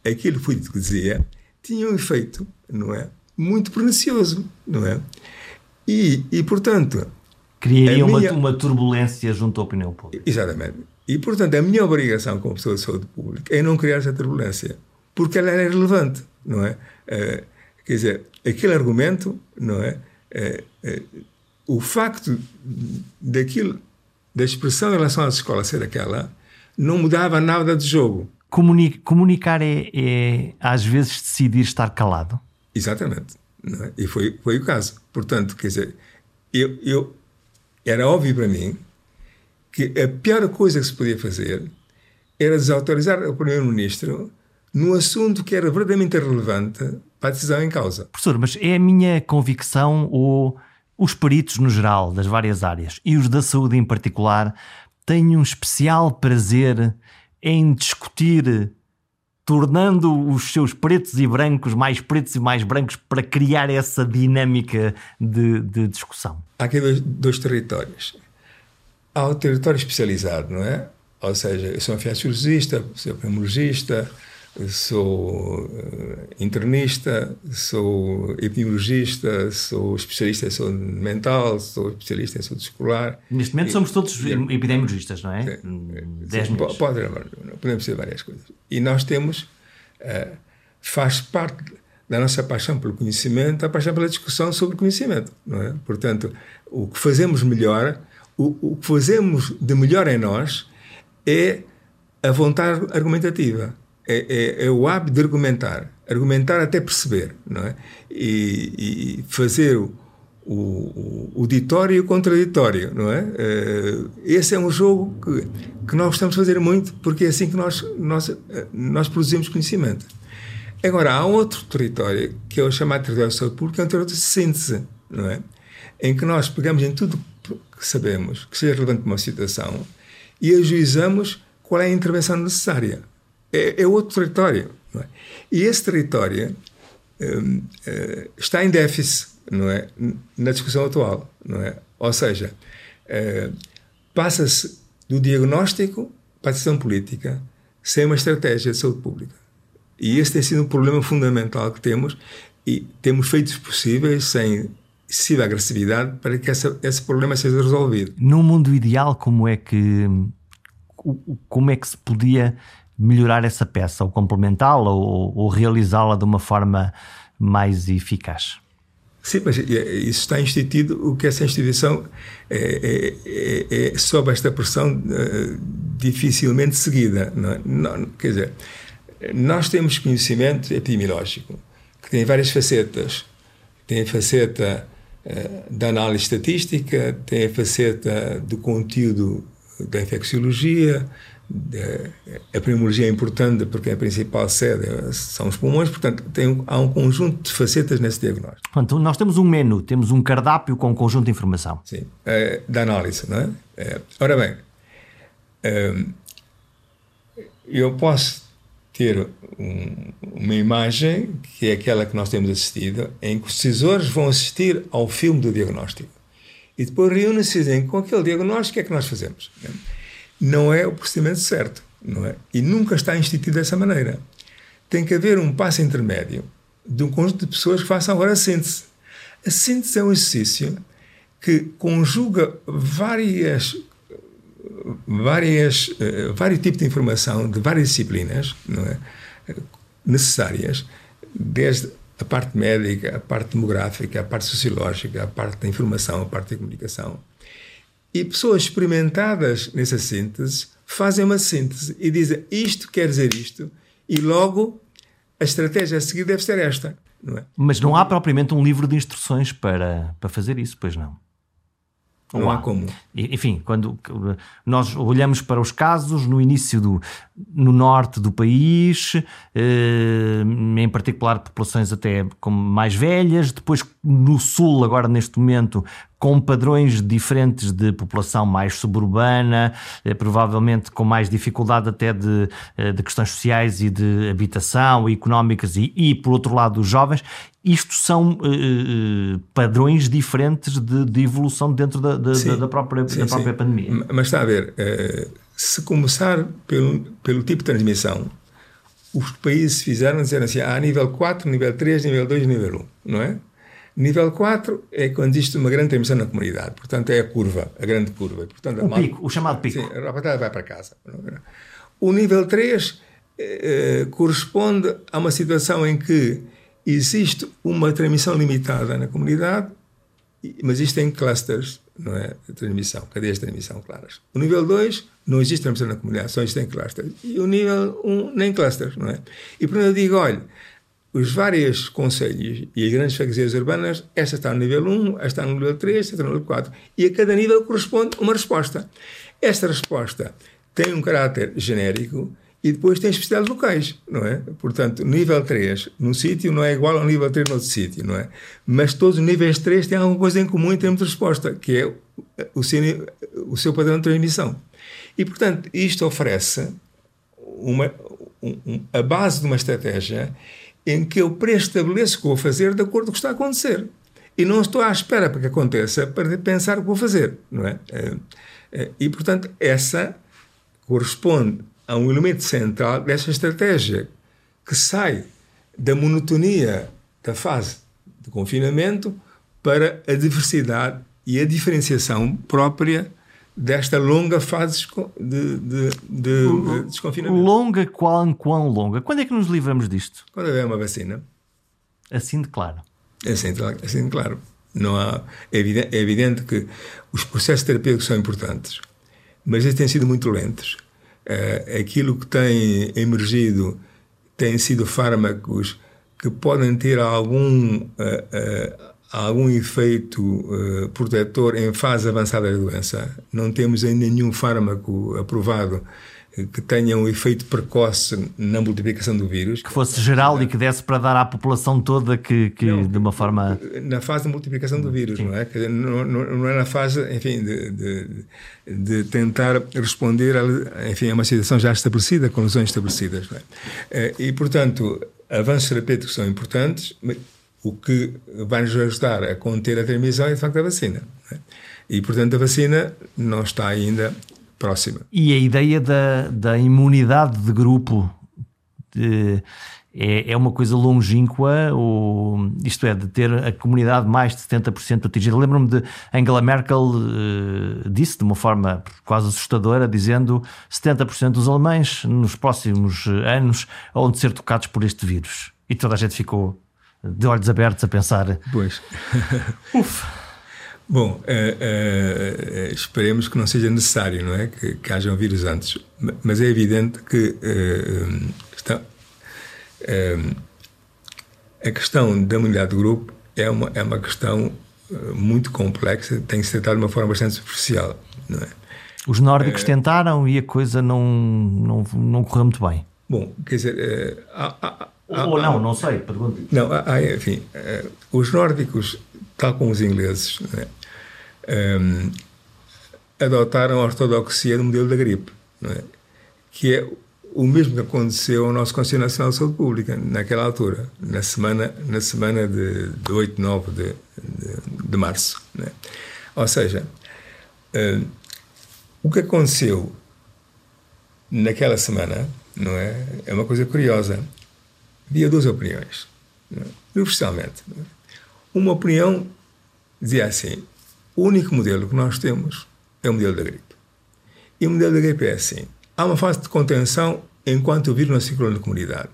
aquilo que dizia tinha um efeito, não é? Muito pernicioso, não é? E, e portanto. Criaria minha... uma, uma turbulência junto à opinião pública. Exatamente. E, portanto, a minha obrigação como pessoa de saúde pública é não criar essa turbulência, porque ela é relevante, não é? é quer dizer, aquele argumento, não é? é, é o facto daquilo, da expressão em relação às escolas ser aquela, não mudava nada de jogo. Comuni comunicar é, é, às vezes, decidir estar calado? Exatamente. É? E foi, foi o caso. Portanto, quer dizer, eu, eu, era óbvio para mim que a pior coisa que se podia fazer era desautorizar o Primeiro-Ministro no assunto que era verdadeiramente relevante para a decisão em causa. Professor, mas é a minha convicção ou os peritos no geral das várias áreas e os da saúde em particular têm um especial prazer em discutir tornando os seus pretos e brancos mais pretos e mais brancos para criar essa dinâmica de, de discussão? Há aqui dois, dois, territórios. Há o território especializado, não é? Ou seja, eu sou anfiaciologista, sou pneumologista, sou uh, internista, sou epidemiologista, sou especialista em saúde mental, sou especialista em saúde escolar. Neste momento e, somos todos e, epidemiologistas, não é? Dez sim, pode, podemos ser várias coisas. E nós temos, uh, faz parte da nossa paixão pelo conhecimento, a paixão pela discussão sobre conhecimento, não é? Portanto, o que fazemos melhor, o, o que fazemos de melhor em nós é a vontade argumentativa é, é, é, o hábito de argumentar, argumentar até perceber, não é? E, e fazer o, o, o ditório e o contraditório, não é? Uh, esse é um jogo que, que nós gostamos de fazer muito, porque é assim que nós, nós, nós produzimos conhecimento. Agora, há outro território, que é o chamado território de saúde pública, que é um território de síntese, não é? Em que nós pegamos em tudo que sabemos, que seja relevante para uma situação, e ajuizamos qual é a intervenção necessária é, é outro território. É? E esse território um, eh, está em déficit não é? na discussão atual. Não é? Ou seja, uh, passa-se do diagnóstico para a decisão política sem uma estratégia de saúde pública. E esse tem sido um problema fundamental que temos e temos feitos possíveis sem excessiva agressividade para que essa, esse problema seja resolvido. Num mundo ideal, como é que como é que se podia melhorar essa peça, ou complementá-la, ou, ou realizá-la de uma forma mais eficaz? Sim, mas isso está instituído, o que essa instituição é, é, é, é sob esta pressão uh, dificilmente seguida. Não, é? não, quer dizer, nós temos conhecimento epidemiológico que tem várias facetas. Tem a faceta da análise estatística, tem a faceta do conteúdo da infecciologia, a pneumologia é importante porque a principal sede são os pulmões, portanto tem, há um conjunto de facetas nesse diagnóstico. Portanto, nós temos um menu, temos um cardápio com um conjunto de informação. Sim, é, da análise, não é? é ora bem, é, eu posso ter um, uma imagem, que é aquela que nós temos assistido, em que os decisores vão assistir ao filme do diagnóstico. E depois reúnem-se e dizem, com aquele diagnóstico, o que é que nós fazemos? não é o procedimento certo, não é? E nunca está instituído dessa maneira. Tem que haver um passo intermédio de um conjunto de pessoas que façam agora a síntese. A síntese é um exercício que conjuga várias várias uh, vários tipos de informação de várias disciplinas, não é? necessárias, desde a parte médica, a parte demográfica, a parte sociológica, a parte da informação, a parte da comunicação e pessoas experimentadas nessa síntese fazem uma síntese e dizem isto quer dizer isto, e logo a estratégia a seguir deve ser esta. Não é? Mas não há propriamente um livro de instruções para, para fazer isso, pois não? Não, há como. Enfim, quando nós olhamos para os casos no início do no norte do país, eh, em particular populações até como mais velhas, depois no sul agora neste momento com padrões diferentes de população mais suburbana, eh, provavelmente com mais dificuldade até de, eh, de questões sociais e de habitação, económicas e, e, por outro lado, os jovens. Isto são uh, padrões diferentes de, de, evolução dentro da, da, sim, da própria, sim, da própria pandemia. Mas está a ver, se começar pelo, pelo tipo de transmissão, os países fizeram dizer assim, há nível 4, nível 3, nível 2, nível 1, não é? Nível 4 é quando existe uma grande transmissão na comunidade, portanto é a curva, a grande curva. Portanto, o mal... pico, o chamado pico. Sim, a rapaziada vai para casa. O nível 3 eh, corresponde a uma situação em que existe uma transmissão limitada na comunidade, mas existem clusters não é, transmissão, cadeias de transmissão claras. O nível 2 não existe transmissão na comunidade, só existem clusters. E o nível 1 um, nem clusters, não é? E portanto eu digo, olha, os vários conselhos e as grandes freguesias urbanas, esta está no nível 1, esta está no nível 3, esta está no nível 4. E a cada nível corresponde uma resposta. Esta resposta tem um caráter genérico e depois tem especialidades locais, não é? Portanto, nível 3 num sítio não é igual ao nível 3 no outro sítio, não é? Mas todos os níveis 3 têm alguma coisa em comum em termos de resposta, que é o seu, o seu padrão de transmissão. E, portanto, isto oferece uma, um, a base de uma estratégia em que eu preestabeleço o que vou fazer de acordo com o que está a acontecer. E não estou à espera para que aconteça para pensar o que vou fazer, não é? Eh, eh, e, portanto, essa corresponde a um elemento central dessa estratégia, que sai da monotonia da fase de confinamento para a diversidade e a diferenciação própria desta longa fase de, de, de, de desconfinamento. Longa, quão, quão longa? Quando é que nos livramos disto? Quando houver uma vacina. Assim de claro. Assim, assim de claro. Não há, é, evidente, é evidente que os processos terapêuticos são importantes, mas eles têm sido muito lentos. Uh, aquilo que tem emergido tem sido fármacos que podem ter algum uh, uh, algum efeito uh, protetor em fase avançada da doença. Não temos ainda nenhum fármaco aprovado que tenha um efeito precoce na multiplicação do vírus. Que fosse geral e que desse para dar à população toda que, que não, de uma forma... Na fase de multiplicação do vírus, Sim. não é? Não, não, é na fase, enfim, de, de, de, tentar responder a, enfim, a uma situação já estabelecida, com lesões estabelecidas. É? Eh, e, portanto, avanços terapêuticos são importantes, o que vai nos ajudar a conter a transmissão é, de facto, a vacina. É? E, portanto, a vacina não está ainda próxima. E a ideia da, da imunidade de grupo de, é, é uma coisa longínqua, ou, isto é, de ter a comunidade mais de 70% atingida. Lembro-me de Angela Merkel uh, disse de uma forma quase assustadora, dizendo 70% dos alemães nos próximos anos vão ser tocados por este vírus. E toda a gente ficou de olhos abertos a pensar. Pois. *laughs* Uf. Bom, uh, uh, esperemos que não seja necessário, não é? Que, que haja um vírus antes. Mas é evidente que está, a questão da imunidade de grupo é uma, é uma questão muito complexa, tem que ser tratada de uma forma bastante superficial, não é? Os nórdicos tentaram e a coisa não, não, não correu muito bem. Bom, quer dizer, há, há, ou não, não sei, pergunto. Não, há, enfim, uh, os nórdicos, tal como os ingleses, né, um, adotaram a ortodoxia do modelo da gripe, é? que é o mesmo que aconteceu ao nosso Conselho Nacional de Saúde Pública, naquela altura, na semana, na semana de, de 8, 9 de, de, de março. Né? Ou seja, uh, o que aconteceu naquela semana não é, é uma coisa curiosa havia duas opiniões, é? universalmente. É? Uma opinião dizia assim: o único modelo que nós temos é o modelo da gripe. E o modelo da gripe é assim: há uma fase de contenção enquanto o vírus não circula na comunidade.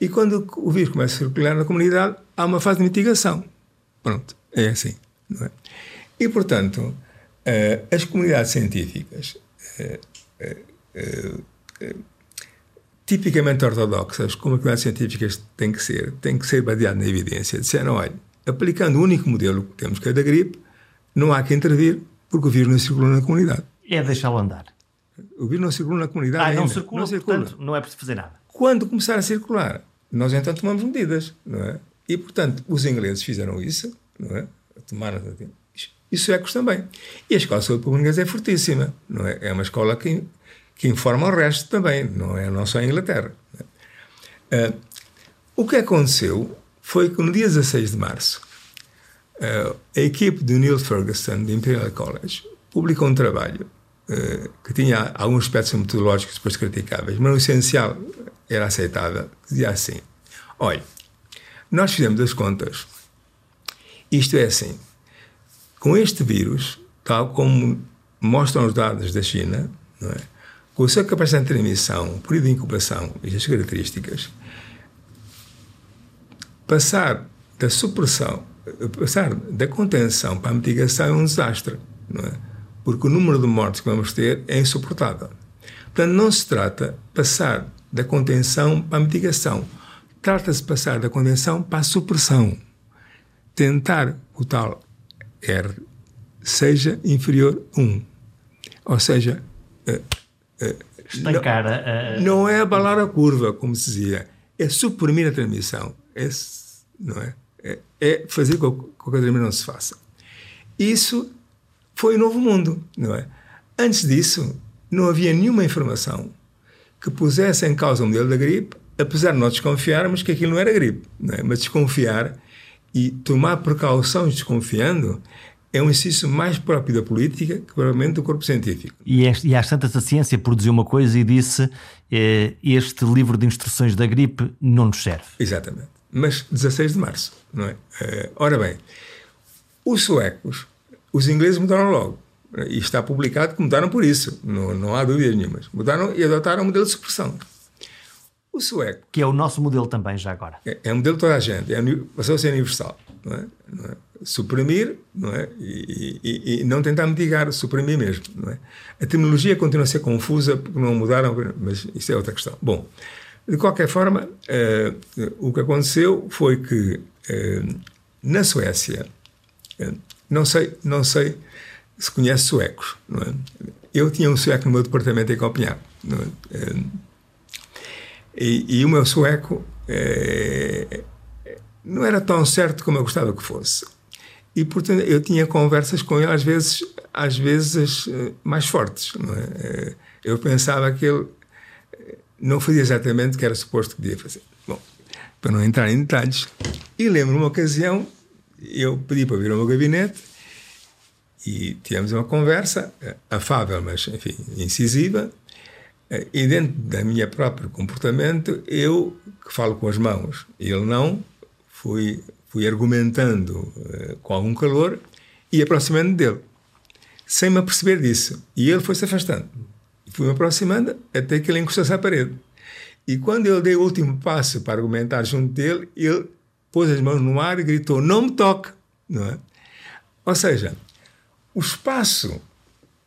E quando o vírus começa a circular na comunidade, há uma fase de mitigação. Pronto, é assim. É? E, portanto, uh, as comunidades científicas uh, uh, tipicamente ortodoxas, como comunidades científicas têm que ser, têm que ser baseadas na evidência. Disseram, olha, aplicando o único modelo que temos, que é da gripe, não há que intervir, porque o vírus não circula na comunidade. É deixá-lo andar. O vírus não circula na comunidade ah, ainda. Não circula, não circula, portanto, não é preciso fazer nada. Quando começar a circular, nós então tomamos medidas, não é? E, portanto, os ingleses fizeram isso, não é? Tomaram... Isso é suecos também. E a Escola de Saúde Pública é fortíssima, não é? É uma escola que que informa o resto também, não é não só a Inglaterra. Uh, o que aconteceu foi que no dia 16 de março, uh, a equipe do Neil Ferguson, do Imperial College, publicou um trabalho uh, que tinha alguns aspectos metodológicos depois criticáveis, mas o essencial era aceitável. Dizia assim: olha, nós fizemos as contas, isto é assim, com este vírus, tal como mostram os dados da China, não é? Com sua capacidade de transmissão, período de incubação e as características, passar da supressão, passar da contenção para a mitigação é um desastre, não é? Porque o número de mortes que vamos ter é insuportável. Portanto, não se trata de passar da contenção para a mitigação. trata-se de passar da condensação para a supressão. Tentar o tal R seja inferior a 1. Ou seja, uh, estancar não, a, Não é abalar a curva, como se dizia, é suprimir a transmissão. É, não é? É, é fazer com que a transmissão não se faça. Isso foi o novo mundo, não é? Antes disso, não havia nenhuma informação que pusesse em causa o modelo da gripe, apesar de nós desconfiarmos que aquilo não era gripe, não é? mas desconfiar e tomar precauções desconfiando é um exercício mais próprio da política que provavelmente do corpo científico. E, este, e às tantas a ciência produziu uma coisa e disse eh, este livro de instruções da gripe não nos serve. Exatamente. Mas 16 de março, não é? Uh, ora bem, os suecos, os ingleses mudaram logo. E está publicado que mudaram por isso, não, não há dúvidas nenhumas. Mudaram e adotaram o modelo de supressão. O sueco. Que é o nosso modelo também, já agora. É, é o modelo de toda a gente, é, passou a ser universal. Não é? Não é? Suprimir não é? E, e, e, não tentar mitigar, suprimir mesmo. Não é? A terminologia continua a ser confusa porque não mudaram, mas isso é outra questão. Bom, de qualquer forma, uh, o que aconteceu foi que uh, na Suécia, uh, não sei, não sei se conhece suecos, não é? Eu tinha um sueco no meu departamento em Copenhague, é? E, e, o meu sueco não era tão certo como eu gostava que fosse. E, portanto, eu tinha conversas com ele, às vezes, às vezes mais fortes. É? Eu pensava que ele não fazia exatamente o que era suposto que devia fazer. Bom, para não entrar em detalhes, e lembro uma ocasião, eu pedi para vir ao meu gabinete e tivemos uma conversa eh, afável, mas, enfim, incisiva, eh, e dentro da minha próprio comportamento, eu, que falo com as mãos, ele não, fui, fui argumentando uh, com algum calor e aproximando dele, sem me aperceber disso. E ele foi se afastando. Fui me aproximando até que ele encostou-se à parede. E quando eu dei o último passo para argumentar junto dele, ele pôs as mãos no ar e gritou: Não me toque! Não é? Ou seja, o espaço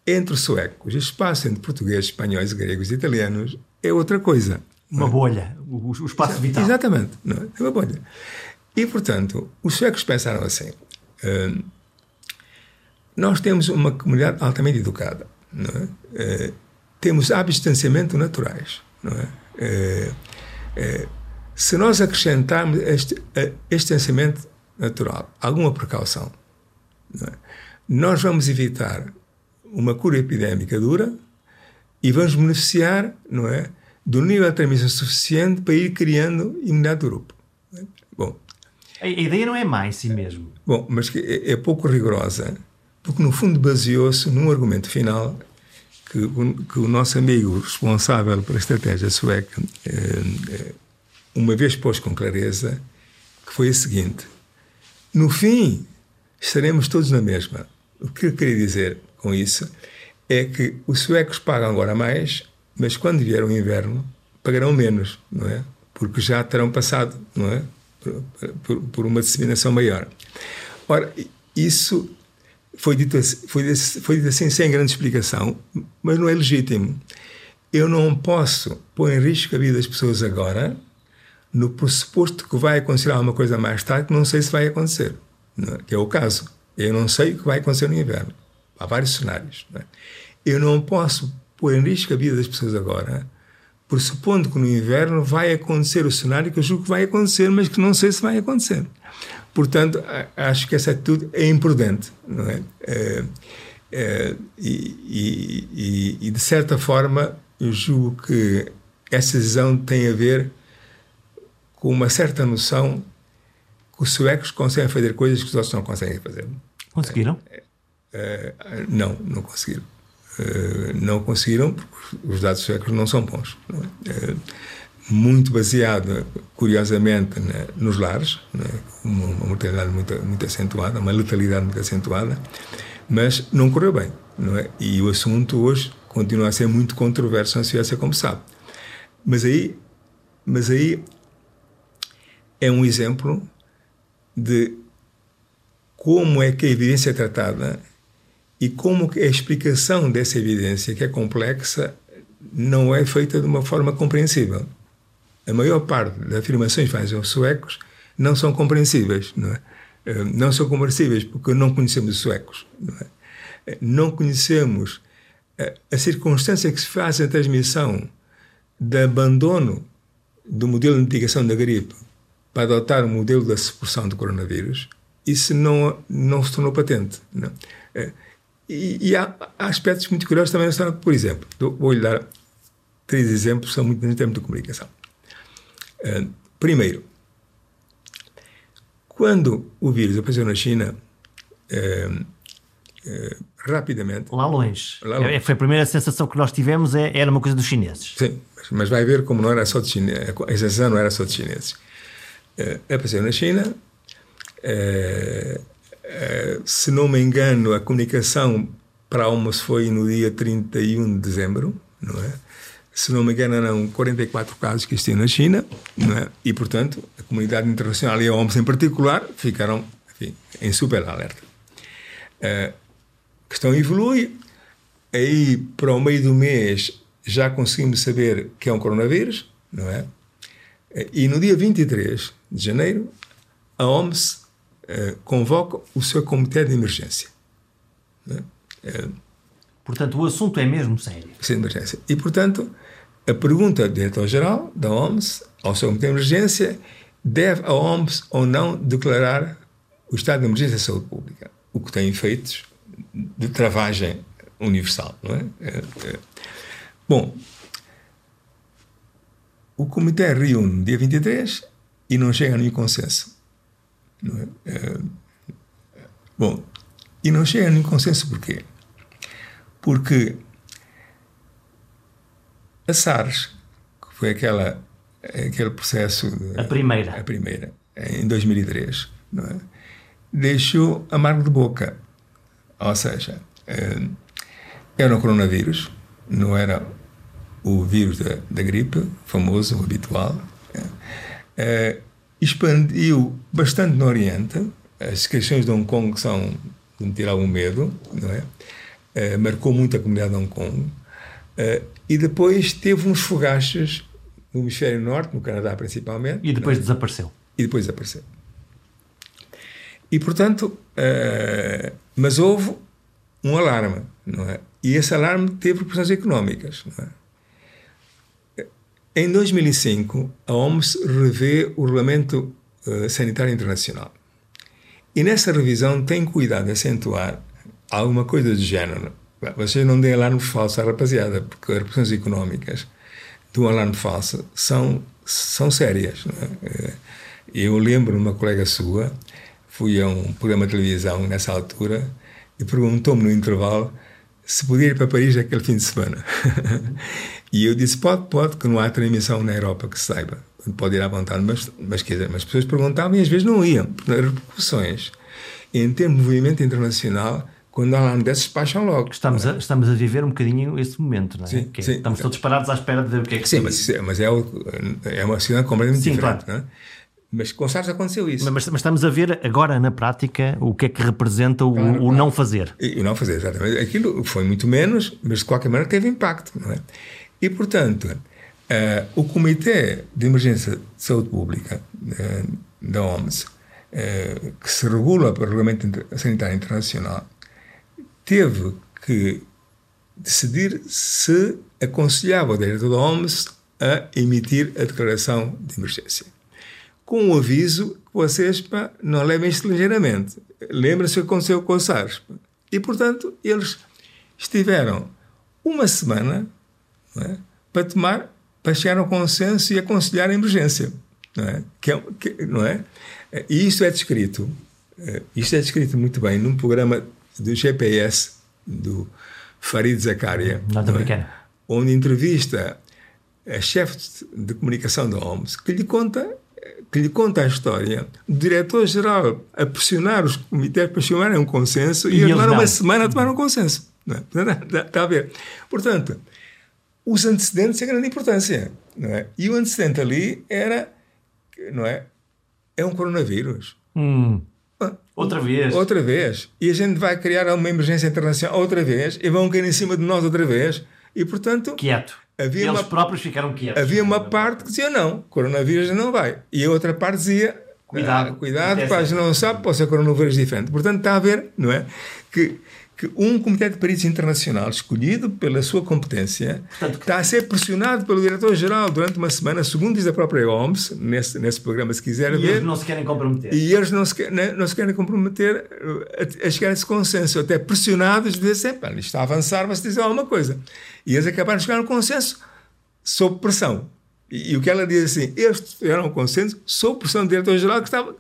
entre suecos, o espaço entre portugueses, espanhóis, gregos e italianos é outra coisa. Uma é? bolha, o, o espaço vital. Exatamente, não é? é uma bolha. E, portanto, os suecos pensaram assim: uh, nós temos uma comunidade altamente educada, é? Uh, temos hábitos de distanciamento naturais. É? é, é se nós acrescentarmos este, este distanciamento natural, alguma precaução, é? nós vamos evitar uma cura epidémica dura e vamos beneficiar não é, do nível de transmissão suficiente para ir criando imunidade do grupo. A ideia não é mais si mesmo. Bom, mas é, é pouco rigorosa, porque no fundo baseou-se num argumento final que o, que o nosso amigo responsável pela estratégia sueca eh, uma vez pôs com clareza, que foi a seguinte: no fim, estaremos todos na mesma. O que eu queria dizer com isso é que os suecos pagam agora mais, mas quando vier o inverno pagarão menos, não é? Porque já terão passado, não é? Por, por, uma disseminação maior. Ora, isso foi dito, foi, foi dito assim sem grande explicação, mas não é legítimo. Eu não posso pôr em risco a vida das pessoas agora, no pressuposto que vai acontecer alguma coisa mais tarde que não sei se vai acontecer, é? que é o caso. Eu não sei o que vai acontecer no inverno. Há vários cenários. Não é? Eu não posso pôr em risco a vida das pessoas agora, pressupondo que no inverno vai acontecer o cenário que eu julgo que vai acontecer, mas que não sei se vai acontecer. Portanto, acho que essa atitude é imprudente, não é? é, é e, e, e, de certa forma, eu julgo que essa decisão tem a ver com uma certa noção que os suecos conseguem fazer coisas que os outros não conseguem fazer. Conseguiram? É, é, não, não conseguiram. É, não conseguiram porque os dados suecos não são bons. Não é? muito baseada, curiosamente, né, nos lares, né, uma, uma, mortalidade muito, muito acentuada, uma letalidade muito acentuada, mas não correu bem. Não é? E o assunto hoje continua a ser muito controverso na Suécia, como sabe. Mas aí, mas aí é um exemplo de como é que a evidência é tratada e como a explicação dessa evidência, que é complexa, não é feita de uma forma compreensível. a maior parte das afirmações que fazem os suecos não são compreensíveis, não é? Eh, não são compreensíveis porque não conhecemos os suecos, não, é? Eh, não conhecemos a, a circunstância que se faz a transmissão de abandono do modelo de mitigação da gripe para adotar o modelo da supressão do coronavírus, isso não, não se tornou patente. Não. E, e há, aspectos muito curiosos também na história. Por exemplo, vou-lhe dar três exemplos, são muito em termos de comunicação. Uh, primeiro, quando o vírus apareceu na China, uh, uh, rapidamente. Lá longe. Lá longe. É, foi a primeira sensação que nós tivemos, é, era uma coisa dos chineses. Sim, mas, vai ver como não era só de chineses. A sensação não era só de chineses. Apareceu na China. Se não me engano, a comunicação para almoço foi no dia 31 de dezembro, não é? Se não me engano, eram 44 casos que existiam na China, não é? E, portanto, a comunidade internacional e a OMS em particular ficaram enfim, em super alerta. Uh, a questão evolui, aí para o meio do mês já conseguimos saber que é um coronavírus, não é? E no dia 23 de janeiro, a OMS uh, convoca o seu comitê de emergência. Uh, portanto, o assunto é mesmo sério. de emergência. E, portanto, a pergunta do diretor-geral da OMS ao seu comitê de emergência deve a OMS ou não declarar o estado de emergência de saúde pública, o que tem efeitos de travagem universal. Não é? é, é. Bom, o comitê reúne dia 23 e não chega a nenhum consenso. É? é? bom, e não chega a nenhum consenso porquê? Porque a SARS, que foi aquela, aquele processo. A primeira. A primeira, em 2003, não é? deixou amargo de boca. Ou seja, eh, era um coronavírus, não era o vírus da, da gripe, famoso, habitual, é, expandiu bastante no Oriente. As questões de Hong Kong são de me tirar algum medo, não é? é marcou muito a comunidade de Hong Kong. É, e depois teve uns fogachos no hemisfério norte, no Canadá principalmente. E depois é? desapareceu. E depois desapareceu. E, portanto, mas houve um alarme, não é? E esse alarme teve proporções económicas, não é? Em 2005, a OMS revê o Regulamento uh, Sanitário Internacional. E nessa revisão tem cuidado de acentuar alguma coisa do género. Vocês não deem alarme falso à rapaziada, porque as repercussões económicas do alarme falso são, são sérias. É? Eh, eu lembro uma colega sua, fui a um programa de televisão nessa altura e perguntou-me no intervalo se podia ir para Paris aquele fim de semana. *laughs* e eu disse: pode, pode, que não há transmissão na Europa que saiba. Pode ir à vontade, mas, mas, quer dizer, mas as pessoas perguntavam e às vezes não iam, porque as repercussões em termos de movimento internacional, quando há um desses, despacham logo. Estamos, é? a, estamos a viver um bocadinho esse momento, não é? Sim, sim. Estamos todos parados à espera de ver o que é que Sim, mas, é, mas é, é uma situação completamente sim, diferente. Claro. Não é? Mas com SARS aconteceu isso. Mas, mas, estamos a ver agora na prática o que é que representa o, claro, o claro. não fazer. E, o não fazer, exatamente. Aquilo foi muito menos, mas de qualquer maneira teve impacto. Não é? E, portanto, uh, o Comitê de Emergência de Saúde Pública uh, da OMS, uh, que se regula pelo Regulamento Sanitário Internacional, teve que decidir se aconselhava o diretor da OMS a emitir a declaração de emergência com o aviso que vocês pá, não levem isto ligeiramente. Lembra-se o que aconteceu com o SARS. E, portanto, eles estiveram uma semana é, para tomar, para chegar a um consenso e aconselhar a emergência. Não é? Que é, que, não é? E isto é descrito, é, isto é descrito muito bem num programa do GPS do Farid Zakaria, é? onde entrevista a chefe de comunicação da OMS, que lhe conta que lhe conta a história, o diretor-geral a pressionar os comitês para chegarem a um consenso e, e demoraram uma semana a tomar um consenso. Não é? *laughs* Está a ver? Portanto, os antecedentes têm grande importância. Não é? E o antecedente ali era, não é? É um coronavírus. Hum. Ah, outra vez. Outra vez. E a gente vai criar uma emergência internacional outra vez e vão cair em cima de nós outra vez. E, portanto. Quieto. havia Eles uma, próprios ficaram quietos. Havia uma parte que dizia não, coronavírus não vai. E a outra parte dizia cuidado, ah, cuidado, pá, não sabe, pode ser coronavírus diferente. Portanto, está a ver, não é? Que que um comitê de peritos internacional, escolhido pela sua competência, Portanto, está a ser pressionado pelo diretor-geral durante uma semana, segundo diz a própria OMS, nesse, nesse programa, se quiser e ver. E eles não se querem comprometer. E eles não se, né, não se querem comprometer a, a, chegar a esse consenso, até pressionados de dizer sempre, está a avançar, mas dizer alguma coisa. E eles acabaram de chegar a um consenso sob pressão. E, e, o que ela diz assim, eles tiveram um consenso sob pressão do diretor-geral que estava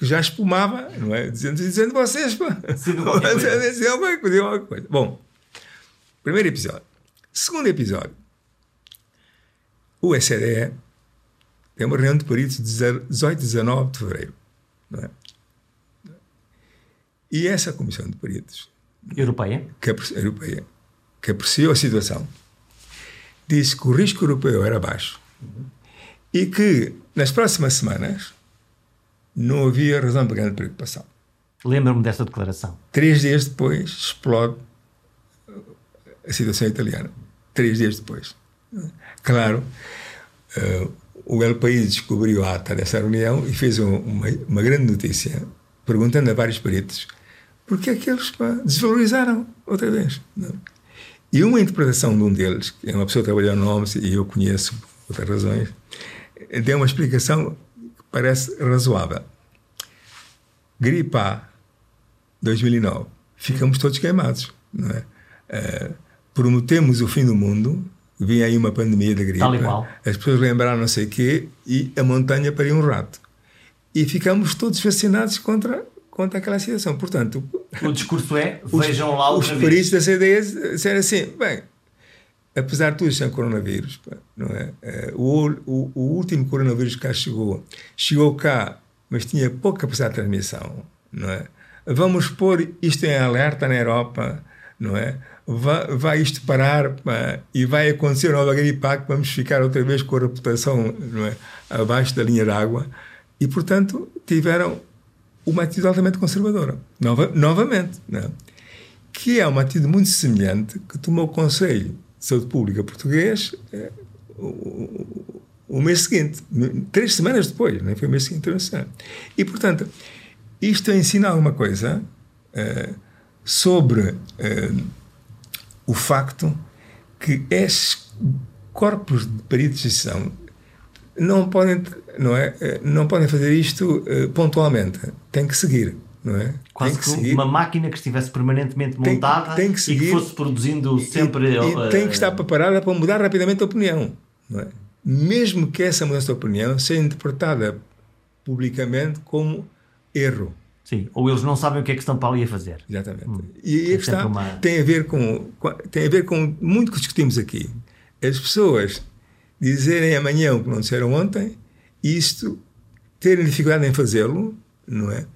que já espumava, não é? Dizendo, dizendo vocês. Dizendo alguma coisa, alguma coisa. Bom, primeiro episódio. Segundo episódio. O SDE tem uma reunião de peritos 18 e 19 de fevereiro. Não é? E essa comissão de peritos europeia que, europeia que apreciou a situação disse que o risco europeu era baixo uhum. e que nas próximas semanas não havia razão para grande preocupação. Lembro-me desta declaração. Três dias depois explode a situação italiana. Três dias depois. Claro, uh, o El País descobriu a ata dessa reunião e fez um, uma, uma, grande notícia, perguntando a vários peritos porque é que eles pá, desvalorizaram outra vez. Não? E uma interpretação de um deles, que é uma pessoa que trabalhou no OMS e eu conheço por outras razões, deu uma explicação parece razoável. Gripe A, 2009, ficamos todos queimados, não é? Uh, prometemos o fim do mundo, vinha aí uma pandemia da gripe, as pessoas lembraram não sei o quê e a montanha pariu um rato. E ficamos todos vacinados contra, contra aquela situação. Portanto, o discurso é: vejam lá os peritos da CDE disseram assim, bem, apesar de tudo sem coronavírus, não é? Eh, o, o, o, último coronavírus que cá chegou, chegou cá, mas tinha pouca capacidade de transmissão, não é? Vamos pôr isto em alerta na Europa, não é? Vai, vai isto parar pá, e vai acontecer nova gripe que vamos ficar outra vez com a reputação não é? abaixo da linha d'água e, portanto, tiveram uma atitude altamente conservadora, nova, novamente, não é? que é uma atitude muito semelhante que tomou o Conselho de Saúde Pública português é, o, o, mês seguinte, três semanas depois, não é? foi o mês seguinte internacional. E, portanto, isto ensina alguma coisa é, sobre é, o facto que estes corpos de periodização não podem, não é, não podem fazer isto pontualmente, têm que seguir não é? Quase que, que uma máquina que estivesse permanentemente montada tem, tem que e que fosse produzindo sempre. E, e uh, tem que estar preparada para mudar rapidamente a opinião, não é? Mesmo que essa mudança de opinião seja interpretada publicamente como erro. Sim, ou eles não sabem o que é que estão para ali a fazer. Exatamente. Hum, e a questão uma... tem a ver com tem a ver com muito que discutimos aqui. As pessoas dizerem amanhã o que não disseram ontem, isto terem dificuldade em fazê-lo, não é?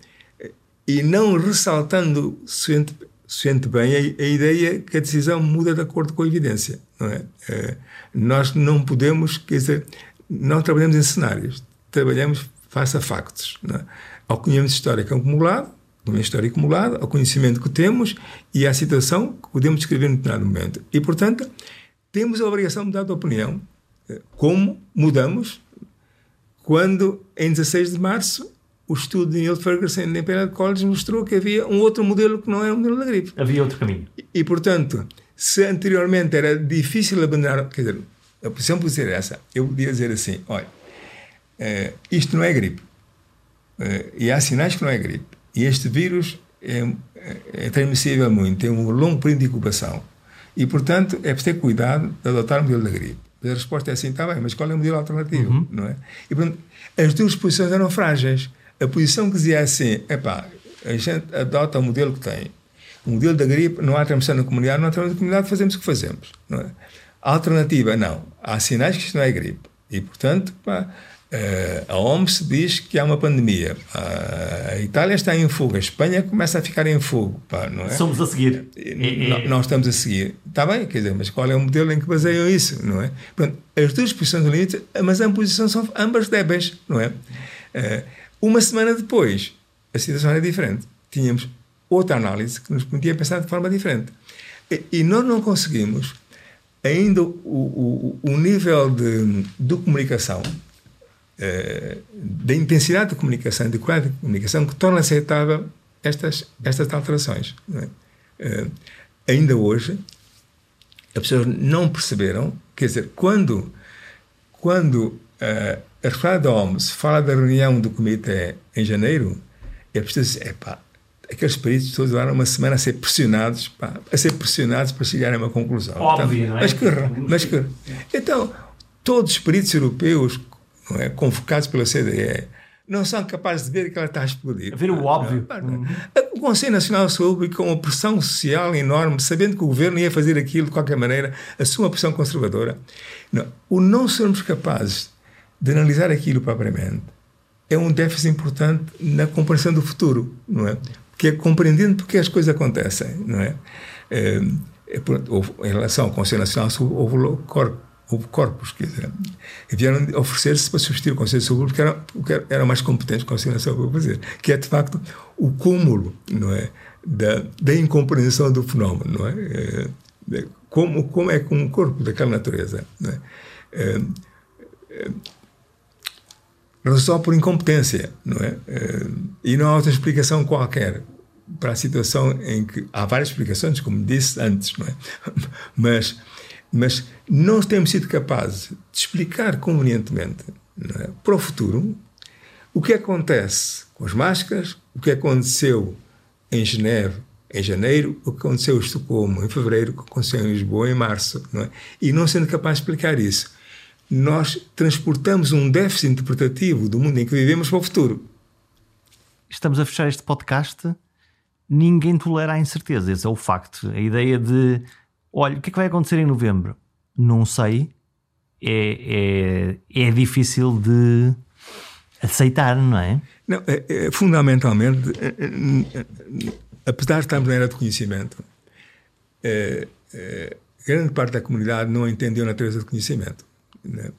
E não ressaltando suficiente, bem a, a, ideia que a decisão muda de acordo com a evidência. Não é? é nós não podemos, quer dizer, não trabalhamos em cenários, trabalhamos face a factos. Não é? Ao conhecimento histórico acumulado, conhecimento histórico acumulado, ao conhecimento que temos e à situação que podemos descrever em determinado momento. E, portanto, temos a obrigação de mudar de opinião. É, como mudamos quando, em 16 de março, o estudo de Neil Ferguson na Imperial College mostrou que havia um outro modelo que não é o modelo da gripe. Havia outro caminho. E, e portanto, se anteriormente era difícil abandonar, quer dizer, a posição podia ser essa, eu podia dizer assim, olha, é, isto não é gripe. É, e há sinais que não é gripe. E este vírus é, é transmissível muito, tem um longo período de incubação. E, portanto, é preciso ter cuidado de adotar o modelo da gripe. A resposta é assim, está bem, mas qual é o modelo alternativo? Uhum. Não é? E, portanto, as duas posições eram frágeis. A posição que dizia assim, epá, a gente adota o modelo que tem. O modelo da gripe, não há transmissão na comunidade, não há transmissão na comunidade, fazemos o que fazemos. Não é? A alternativa, não. Há sinais que isto não é gripe. E, portanto, pá, eh, a OMS diz que há uma pandemia. A Itália está em fogo. A Espanha começa a ficar em fogo. Pá, não é? Somos a seguir. Nós estamos a seguir. Está bem, quer dizer, mas qual é o modelo em que baseiam isso? Não é? Portanto, as duas posições do limite, mas as posições são ambas débeis. Não é? Eh, uma semana depois, a situação era diferente. Tínhamos outra análise que nos permitia pensar de forma diferente. E, e nós não conseguimos ainda o, o, o nível de, de comunicação, eh, da intensidade de comunicação, de qualidade de comunicação, que torna aceitável estas, estas alterações. É? Eh, ainda hoje, as pessoas não perceberam, quer dizer, quando, quando uh, a da OMS fala da reunião do comitê em janeiro, é preciso dizer, epá, aqueles peritos todos levaram uma semana a ser pressionados, pá, a ser pressionados para chegarem a uma conclusão. Óbvio, não é? Mas que, mas que, então, todos os peritos europeus é, convocados pela CDE não são capazes de ver que ela está a explodir. A ver o óbvio. Uhum. O Conselho Nacional de Saúde, com uma pressão social enorme, sabendo que o governo ia fazer aquilo de qualquer maneira, assume uma pressão conservadora. Não, o não sermos capazes de analisar aquilo propriamente é um déficit importante na compreensão do futuro, não é? Porque é compreendendo porque as coisas acontecem, não é? é, é em relação ao Conselho Nacional de houve corpo houve corpos, quer dizer, e vieram oferecer-se para substituir o Conselho de Saúde porque era, porque era mais competente que o Conselho de Saúde para fazer, que é de facto o cúmulo, não é, da, da incompreensão do fenómeno, não é, é como como é que um corpo daquela natureza, não é, é só por incompetência, não é, é e não há outra explicação qualquer para a situação em que há várias explicações, como disse antes, não é, *laughs* mas mas não temos sido capazes de explicar convenientemente é, para o futuro o que acontece com as máscaras, o que aconteceu em Geneve em janeiro, o que aconteceu em Estocolmo em fevereiro, o que aconteceu em Lisboa em março. Não é? E não sendo capaz de explicar isso, nós transportamos um déficit interpretativo do mundo em que vivemos para o futuro. Estamos a fechar este podcast. Ninguém tolera a incerteza, esse é o facto. A ideia de Olha, o que é que vai acontecer em novembro? Não sei. É, é, é difícil de aceitar, não é? Não, é, é fundamentalmente, é, é, apesar de estarmos na era do conhecimento, grande parte da comunidade não entendeu a natureza do conhecimento. Né?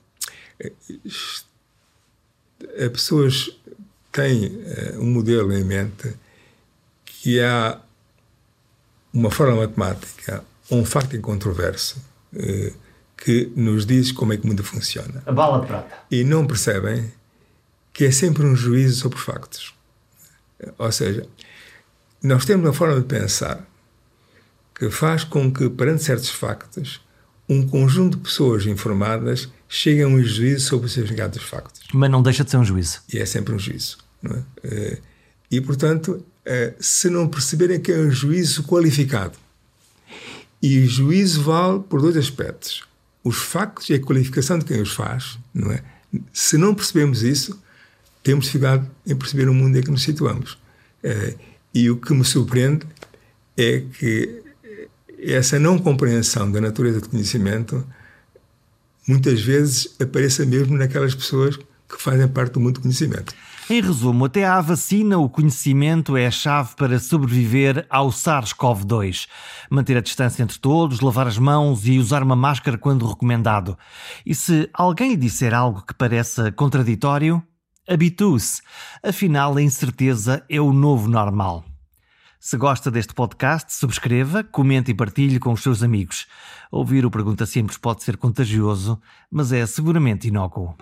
As pessoas têm um modelo em mente que há uma forma matemática um facto incontroverso que nos diz como é que o mundo funciona. A bala de prata. E não percebem que é sempre um juízo sobre os factos. Ou seja, nós temos uma forma de pensar que faz com que, perante certos factos, um conjunto de pessoas informadas chegue a um juízo sobre o significado dos factos. Mas não deixa de ser um juízo. E é sempre um juízo. Não é? Eh, e, portanto, eh, se não perceberem que é um juízo qualificado, e o juízo vale por dois aspectos: os factos e a qualificação de quem os faz, não é? Se não percebemos isso, temos dificuldade em perceber o mundo em que nos situamos. É, e o que me surpreende é que essa não compreensão da natureza do conhecimento muitas vezes apareça mesmo naquelas pessoas que fazem parte do mundo do conhecimento. Em resumo, até à vacina, o conhecimento é a chave para sobreviver ao SARS-CoV-2. Manter a distância entre todos, lavar as mãos e usar uma máscara quando recomendado. E se alguém lhe disser algo que pareça contraditório, habitue-se. Afinal, a incerteza é o novo normal. Se gosta deste podcast, subscreva, comente e partilhe com os seus amigos. Ouvir o Pergunta Simples pode ser contagioso, mas é seguramente inócuo.